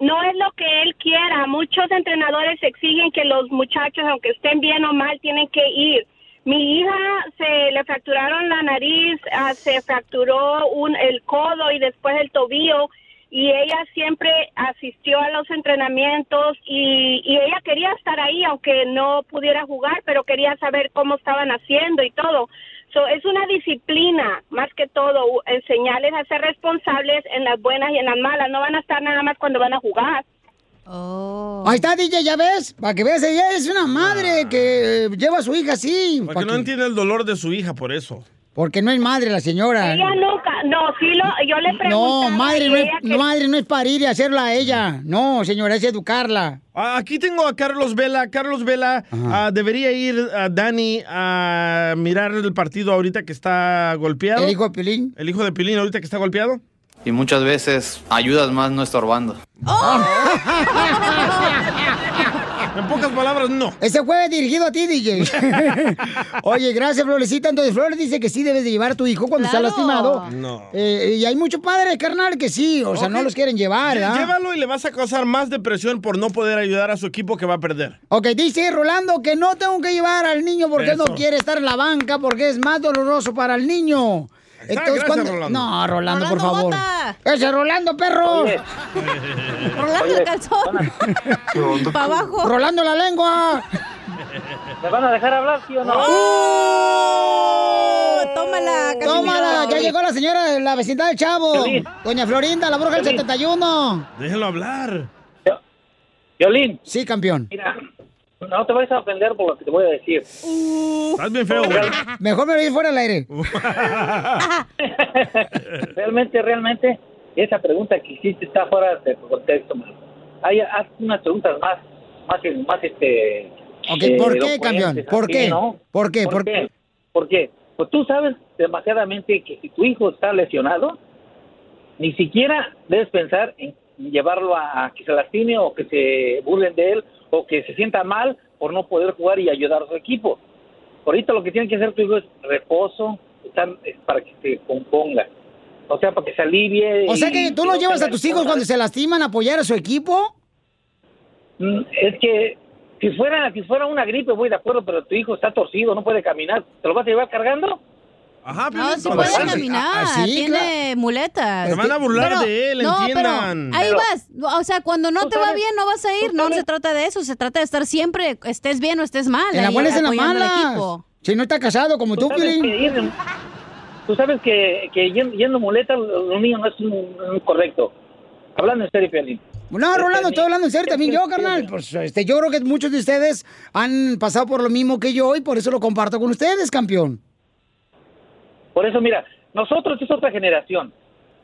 no es lo que él quiera. Muchos entrenadores exigen que los muchachos, aunque estén bien o mal, tienen que ir.
Mi hija se le fracturaron la nariz, ah, se fracturó un, el codo y después el tobillo y ella siempre asistió a los entrenamientos y, y ella quería estar ahí aunque no pudiera jugar, pero quería saber cómo estaban haciendo y todo. So, es una disciplina, más que todo, enseñarles a ser responsables en las buenas y en las malas. No van a estar nada más cuando van a jugar.
Ahí está, DJ, ya ves, para que veas, ella es una madre que eh, lleva a su hija así.
Porque
pa'
no
que-
entiende el dolor de su hija por eso.
Porque no es madre la señora.
Ella nunca, no, sí lo, yo le pregunté.
No, madre no, es, madre no es parir y hacerla a ella. No, señora, es educarla.
Ah, Aquí tengo a Carlos Vela. Carlos Vela, ah, debería ir a Dani a mirar el partido ahorita que está golpeado.
¿El hijo de Pilín?
El hijo de Pilín ahorita que está golpeado.
Y muchas veces ayudas más no estorbando.
En pocas palabras, no.
Ese fue dirigido a ti, DJ. [laughs] Oye, gracias, Florecita. Entonces, Flores dice que sí debes de llevar a tu hijo cuando está lastimado.
No.
Eh, y hay muchos padres, carnal, que sí. O sea, no los quieren llevar, ¿verdad?
Llévalo y le vas a causar más depresión por no poder ayudar a su equipo que va a perder.
Ok, dice Rolando que no tengo que llevar al niño porque él no quiere estar en la banca porque es más doloroso para el niño.
Está, gracias, Rolando.
No, Rolando, por favor.
bota.
Ese Rolando, perro. [laughs]
Rolando el calzón. [laughs] Pa' abajo.
Rolando la lengua.
¿Me van a dejar hablar, sí o no?
¡Oh!
Tómala,
Tómala, ya llegó la señora de la vecindad del Chavo. Doña Florinda, la bruja del
Piolín.
71.
Déjenlo hablar.
Violín.
Sí, campeón.
Mira, no te vayas a ofender por lo que te voy a decir.
Estás bien feo, güey.
Mejor me ir fuera del aire. [laughs]
realmente, realmente, esa pregunta que hiciste está fuera de tu contexto, man. Hay, haz unas preguntas más, más, más este...
Ok,
eh,
¿por qué, campeón? ¿Por
así,
qué?
¿no?
¿Por qué?
¿Por,
¿Por
qué? ¿Por qué? Pues tú sabes demasiadamente que si tu hijo está lesionado, ni siquiera debes pensar en llevarlo a, a que se lastime o que se burlen de él o que se sienta mal por no poder jugar y ayudar a su equipo. Ahorita lo que tiene que hacer tu hijo es reposo, es para que se componga. O sea, para que se alivie.
O sea que tú
no
llevas a tus hijos cuando se lastiman a apoyar a su equipo.
Mm, Es que si fuera si fuera una gripe voy de acuerdo, pero tu hijo está torcido, no puede caminar. ¿Te lo vas a llevar cargando?
Ajá,
No, sí
No,
puede
pues,
caminar,
ah, sí,
tiene muletas.
Se van a burlar
Pero-
de él,
no,
entiendan.
Pero ahí
Pero-
vas, o sea, cuando no te va bien no vas a ir, no se trata de eso, se trata de estar siempre, estés bien o estés mal.
En las
ahí
buenas y en malas.
equipo.
Si no está casado como tú, Piolín.
Tú sabes que, que yendo, muleta los niños no es un, un correcto. Hablando en serio, Piolín.
No, Rolando, estoy hablando en serio también yo, carnal. Pues este, yo creo que muchos de ustedes han pasado por lo mismo que yo y por eso lo comparto con ustedes, campeón.
Por eso, mira, nosotros es otra generación,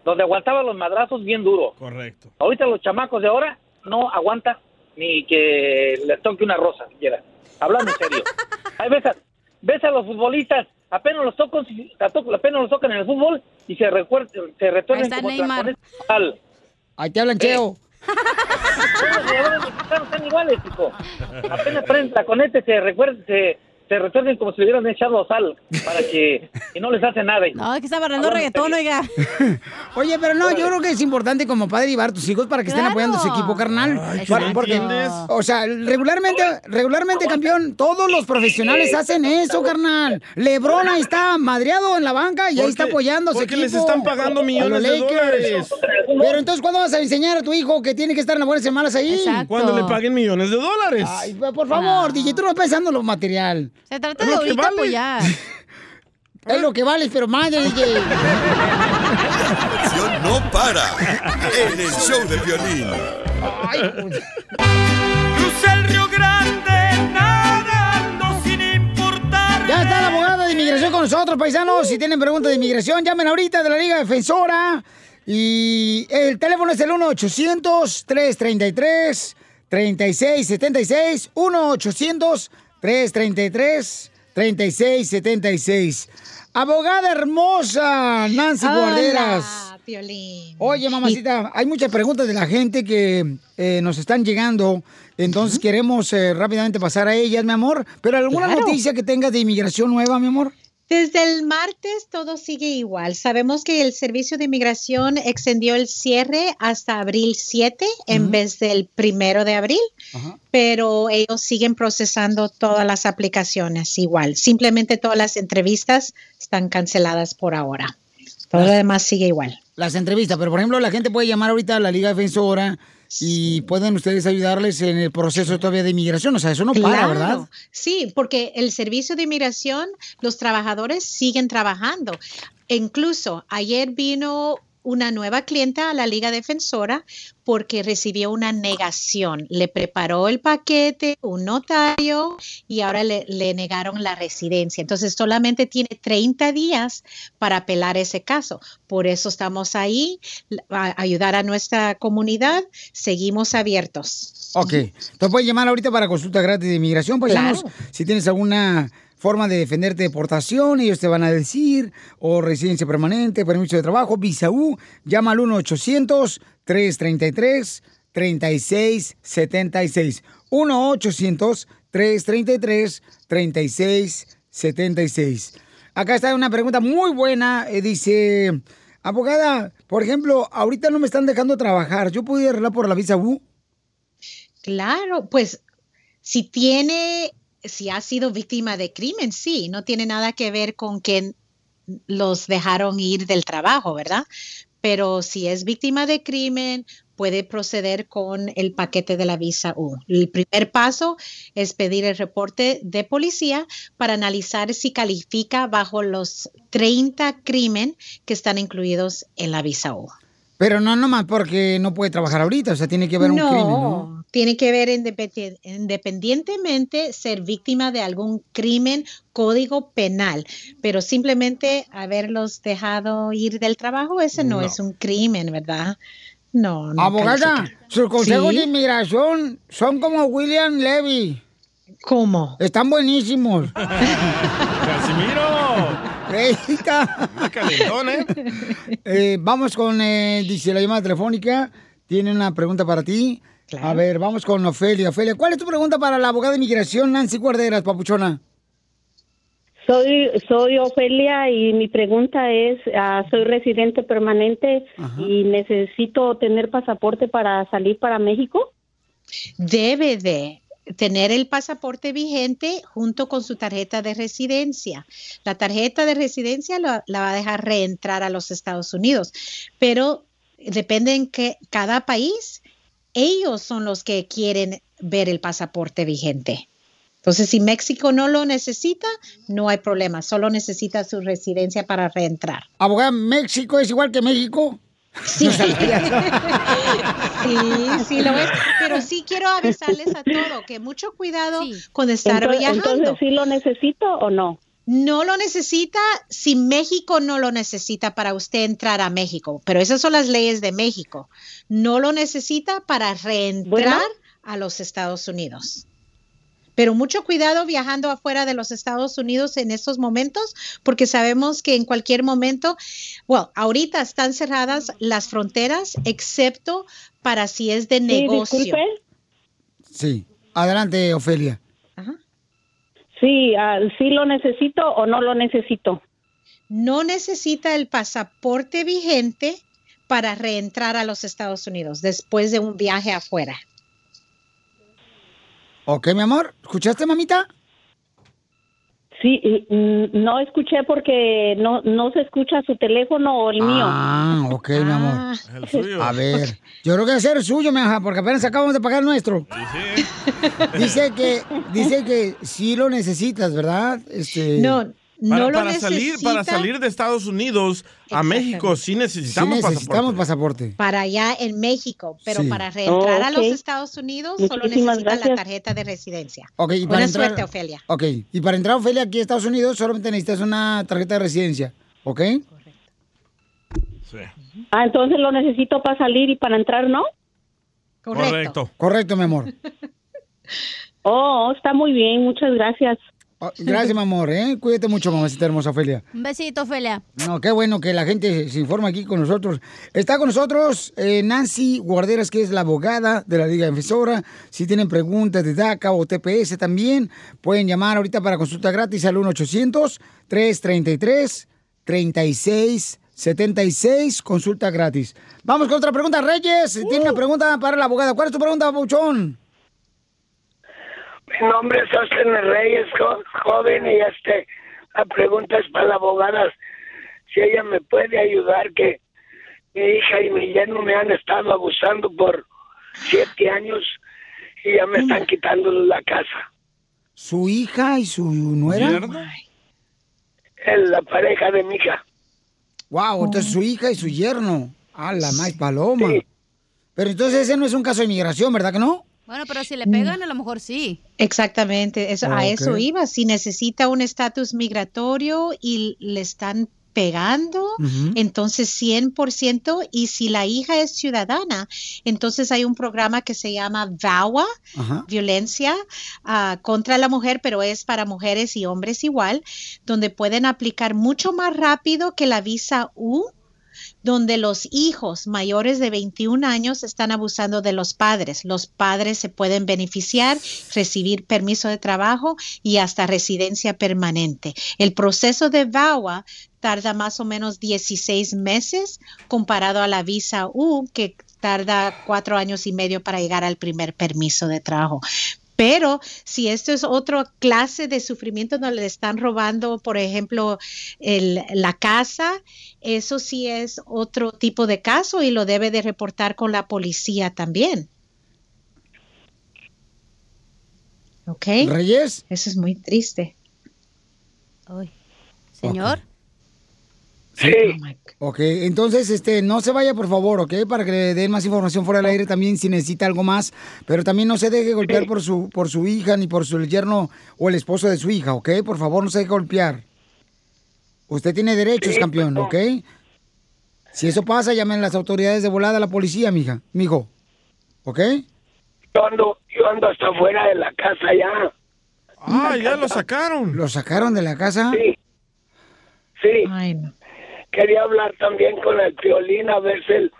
donde aguantaba los madrazos bien duro.
Correcto.
Ahorita los chamacos de ahora no aguantan ni que les toque una rosa siquiera. Hablando en serio. [laughs] Ahí ves a, ves a los futbolistas, apenas los tocan, apenas los tocan en el fútbol y se, recuer- se
está
como
Neymar.
Ahí te hablan, Cheo.
Los jugadores mexicanos están iguales, chico. Apenas prenden la conete, se recuerden, se, se retuernen como si le hubieran echado sal para que y no les hace nada.
No, es que está barrando reggaetón, oiga. [laughs]
Oye, pero no, yo creo que es importante como padre llevar a tus hijos para que estén apoyando a su equipo, carnal.
Ay,
Para-
¿no
porque,
entiendes?
o sea, regularmente, regularmente, campeón, todos los profesionales hacen eso, carnal. Lebron ahí está madreado en la banca y ahí está apoyando a su
porque
equipo.
les están pagando millones de dólares.
Pero entonces, ¿cuándo vas a enseñar a tu hijo que tiene que estar en las buenas y malas ahí?
Exacto.
Cuando le paguen millones de dólares.
Ay, por favor, DJ, tú no pensando en lo material.
Se trata de
lo que
ahorita
vale.
apoyar. [laughs]
Es lo que vales, pero madre, DJ.
La [laughs] acción no para en el show de violín.
Crucé el Río Grande nadando sin importar.
Ya está la abogada de inmigración con nosotros, paisanos. Si tienen preguntas de inmigración, llamen ahorita de la Liga Defensora. Y el teléfono es el 1-800-333-3676. 1-800-333-3676. Abogada hermosa, Nancy Guarderas.
Piolín.
Oye, mamacita, hay muchas preguntas de la gente que eh, nos están llegando. Entonces queremos eh, rápidamente pasar a ellas, mi amor. Pero alguna
Claro.
noticia que tengas de inmigración nueva, mi amor.
Desde el martes todo sigue igual. Sabemos que el Servicio de Inmigración extendió el cierre hasta abril 7 en vez del primero de abril, pero ellos siguen procesando todas las aplicaciones igual. Simplemente todas las entrevistas están canceladas por ahora. Todo lo demás sigue igual.
Las entrevistas, pero por ejemplo, la gente puede llamar ahorita a la Liga Defensora y pueden ustedes ayudarles en el proceso todavía de inmigración. O sea, eso no para. ¿verdad?
Sí, porque el servicio de inmigración, los trabajadores siguen trabajando. Incluso ayer vino una nueva clienta a la Liga Defensora porque recibió una negación. Le preparó el paquete, un notario y ahora le, le negaron la residencia. Entonces solamente tiene 30 días para apelar ese caso. Por eso estamos ahí, a ayudar a nuestra comunidad. Seguimos abiertos.
Ok. Entonces pueden llamar ahorita para consulta gratis de inmigración. Pues
Claro.
si tienes alguna forma de defenderte de deportación, ellos te van a decir, o residencia permanente, permiso de trabajo, visa U, llama al 1-800-333-3676. 1-800-333-3676. Acá está una pregunta muy buena. eh, dice, abogada, por ejemplo, ahorita no me están dejando trabajar. ¿Yo puedo arreglar por la visa U?
Claro, pues si tiene, si ha sido víctima de crimen, sí, no tiene nada que ver con que los dejaron ir del trabajo, ¿verdad? Pero si es víctima de crimen, puede proceder con el paquete de la visa U. El primer paso es pedir el reporte de policía para analizar si califica bajo los 30 crimen que están incluidos en la visa U.
Pero no nomás porque no puede trabajar ahorita, o sea, tiene que haber un
no,
crimen, ¿no?
tiene que ver independi- independientemente ser víctima de algún crimen, código penal, pero simplemente haberlos dejado ir del trabajo, ese no,
No.
es un crimen, ¿verdad? No, no.
Abogada,
califica.
sus consejos
Sí.
de inmigración son como William Levy.
¿Cómo?
Están buenísimos. [laughs]
¡Casimiro!
Reita.
calentón, ¿eh?
Eh, vamos con, eh, dice la llamada telefónica. Tiene una pregunta para ti. A ver, vamos con Ofelia. Ofelia, ¿cuál es tu pregunta para la abogada de inmigración Nancy Guarderas, papuchona?
Soy, soy Ofelia y mi pregunta es, ah, soy residente permanente y necesito tener pasaporte para salir para México.
Debe de tener el pasaporte vigente junto con su tarjeta de residencia. La tarjeta de residencia la, va a dejar reentrar a los Estados Unidos, pero depende en que cada país, ellos son los que quieren ver el pasaporte vigente. Entonces, si México no lo necesita, no hay problema, solo necesita su residencia para reentrar.
Abogada, ¿México es igual que México?
Sí. [laughs] Sí, sí lo es. Pero sí quiero avisarles a todo que mucho cuidado con estar
Entonces-
viajando.
entonces, ¿sí lo necesito o no?
No lo necesita si México no lo necesita para usted entrar a México, pero esas son las leyes de México. No lo necesita para reentrar
Bueno.
a los Estados Unidos. Pero mucho cuidado viajando afuera de los Estados Unidos en estos momentos, porque sabemos que en cualquier momento, bueno, ahorita están cerradas las fronteras, excepto para si es de negocio.
disculpe.
Sí. Adelante, Ofelia.
Sí, ah, ¿sí lo necesito o no lo necesito?
No necesita el pasaporte vigente para reentrar a los Estados Unidos después de un viaje afuera.
Ok, mi amor. ¿Escuchaste, mamita?
Sí, mm, no escuché porque no, no se escucha su teléfono o el mío.
Ah, ok, mi amor.
El suyo.
A ver, yo creo que ser el suyo, mi hija, porque apenas acabamos de pagar el nuestro. Dice que, dice que sí lo necesitas, ¿verdad? Este...
Para, para salir, para salir de Estados Unidos a México sí necesitamos,
Sí necesitamos pasaporte.
Para allá en México, pero
Sí.
para reentrar a los. Estados Unidos solo
Muchísimas
necesita la
gracias.
tarjeta de residencia.
Ok, y para
Buena
entrar-
suerte, Ofelia.
Ok, y para entrar, Ofelia, aquí a Estados Unidos solamente necesitas una tarjeta de residencia, ¿ok?
Ah, entonces lo necesito para salir y para entrar, ¿no?
Correcto. Correcto, mi amor. [laughs]
Oh, está muy bien, muchas gracias.
Oh, Gracias, mi amor, ¿eh? Cuídate mucho, mamacita hermosa Ofelia.
Un besito, Felia.
No, qué bueno que la gente se informa aquí con nosotros. Está con nosotros eh, Nancy Guarderas, que es la abogada de la Liga Defensora. Si tienen preguntas de DACA o TPS también, pueden llamar ahorita para consulta gratis al 1-800-333-3676. Consulta gratis. Vamos con otra pregunta, Reyes. Tiene una pregunta para la abogada. ¿Cuál es tu pregunta, Pauchón?
Mi nombre es Austin Reyes, jo- joven, y este, la pregunta es para la abogada, si ella me puede ayudar, que mi hija y mi yerno me han estado abusando por siete años y ya me están quitando la casa.
¿Su hija y su nuera?
Es la pareja de mi hija.
Wow, entonces su hija y su yerno. A la más paloma. Pero entonces ese no es un caso de inmigración, ¿verdad que no?
Bueno, pero si le pegan, a lo mejor sí.
Exactamente, eso,
Ah,
a eso iba. Si necesita un estatus migratorio y le están pegando,
Ujú.
entonces 100%, y si la hija es ciudadana, entonces hay un programa que se llama VAWA, violencia ah, contra la mujer, pero es para mujeres y hombres igual, donde pueden aplicar mucho más rápido que la visa U donde los hijos mayores de 21 años están abusando de los padres. Los padres se pueden beneficiar, recibir permiso de trabajo y hasta residencia permanente. El proceso de VAWA tarda más o menos 16 meses comparado a la visa U que tarda cuatro años y medio para llegar al primer permiso de trabajo. Pero si esto es otra clase de sufrimiento donde le están robando, por ejemplo, el- la casa, eso sí es otro tipo de caso y lo debe de reportar con la policía también. ¿Ok?
Reyes.
Eso es muy triste.
Señor.
Sí.
Ok, entonces, este, no se vaya, por favor, ¿ok? Para que le den más información fuera del aire también si necesita algo más. Pero también no se deje golpear por su, por su hija ni por su yerno o el esposo de su hija, ¿ok? Por favor, no se deje golpear. Usted tiene derechos, campeón, ¿ok? Si eso pasa, llamen a las autoridades de volada a la policía, mija, mijo. ¿Ok?
Yo ando, yo ando hasta afuera de la casa ya.
Ah, ya lo sacaron.
¿Lo sacaron de la casa?
Sí. Sí. Quería hablar también con el violín a ver si él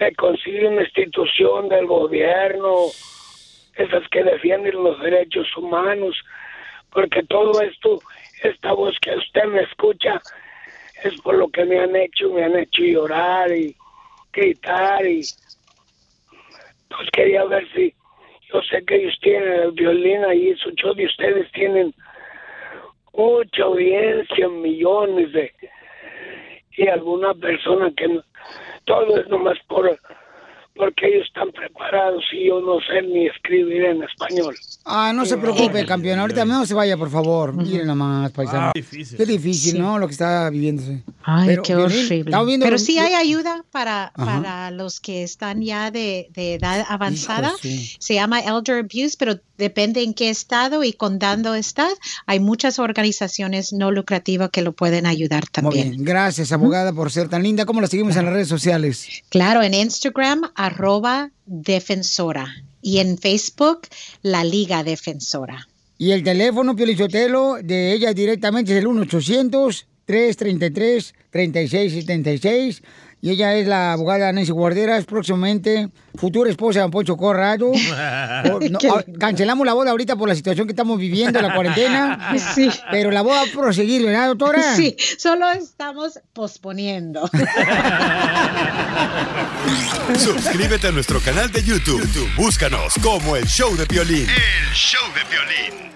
me consigue una institución del gobierno, esas que defienden los derechos humanos, porque todo esto, esta voz que usted me escucha, es por lo que me han hecho, me han hecho llorar y gritar y pues quería ver si yo sé que ellos tienen el violín ahí, esos show de ustedes tienen mucha audiencia, millones de y alguna persona que todo es nomás por porque ellos están preparados y yo no sé ni escribir en español.
Ah, no se preocupe, campeón. Ahorita no se vaya, por favor. Miren nomás, paisano.
Ah, difícil.
Qué difícil,
Sí.
¿no? Lo que está viviéndose.
Ay,
Pero,
qué horrible.
viendo
Pero sí hay ayuda para,
Ajá.
para los que están ya de, de edad avanzada.
Hijo
Se llama Elder Abuse, pero depende en qué estado y condado estás. Hay muchas organizaciones no lucrativas que lo pueden ayudar
Muy
también.
bien. Gracias, abogada, por ser tan linda. ¿Cómo la seguimos en las redes sociales?
Claro, en Instagram, arroba defensora. Y en Facebook, la Liga Defensora.
Y el teléfono, Piolichotelo, de ella directamente es el 1-800-333-3676. Y ella es la abogada Nancy Guarderas, próximamente futura esposa de Don Poncho Corrado. [laughs] No, cancelamos la boda ahorita por la situación que estamos viviendo, la cuarentena. [laughs]
Sí.
Pero la boda va a proseguir, ¿verdad, doctora? [laughs]
Sí, solo estamos posponiendo.
Suscríbete a nuestro canal de YouTube. YouTube, Búscanos como el show de violín.
El show de violín.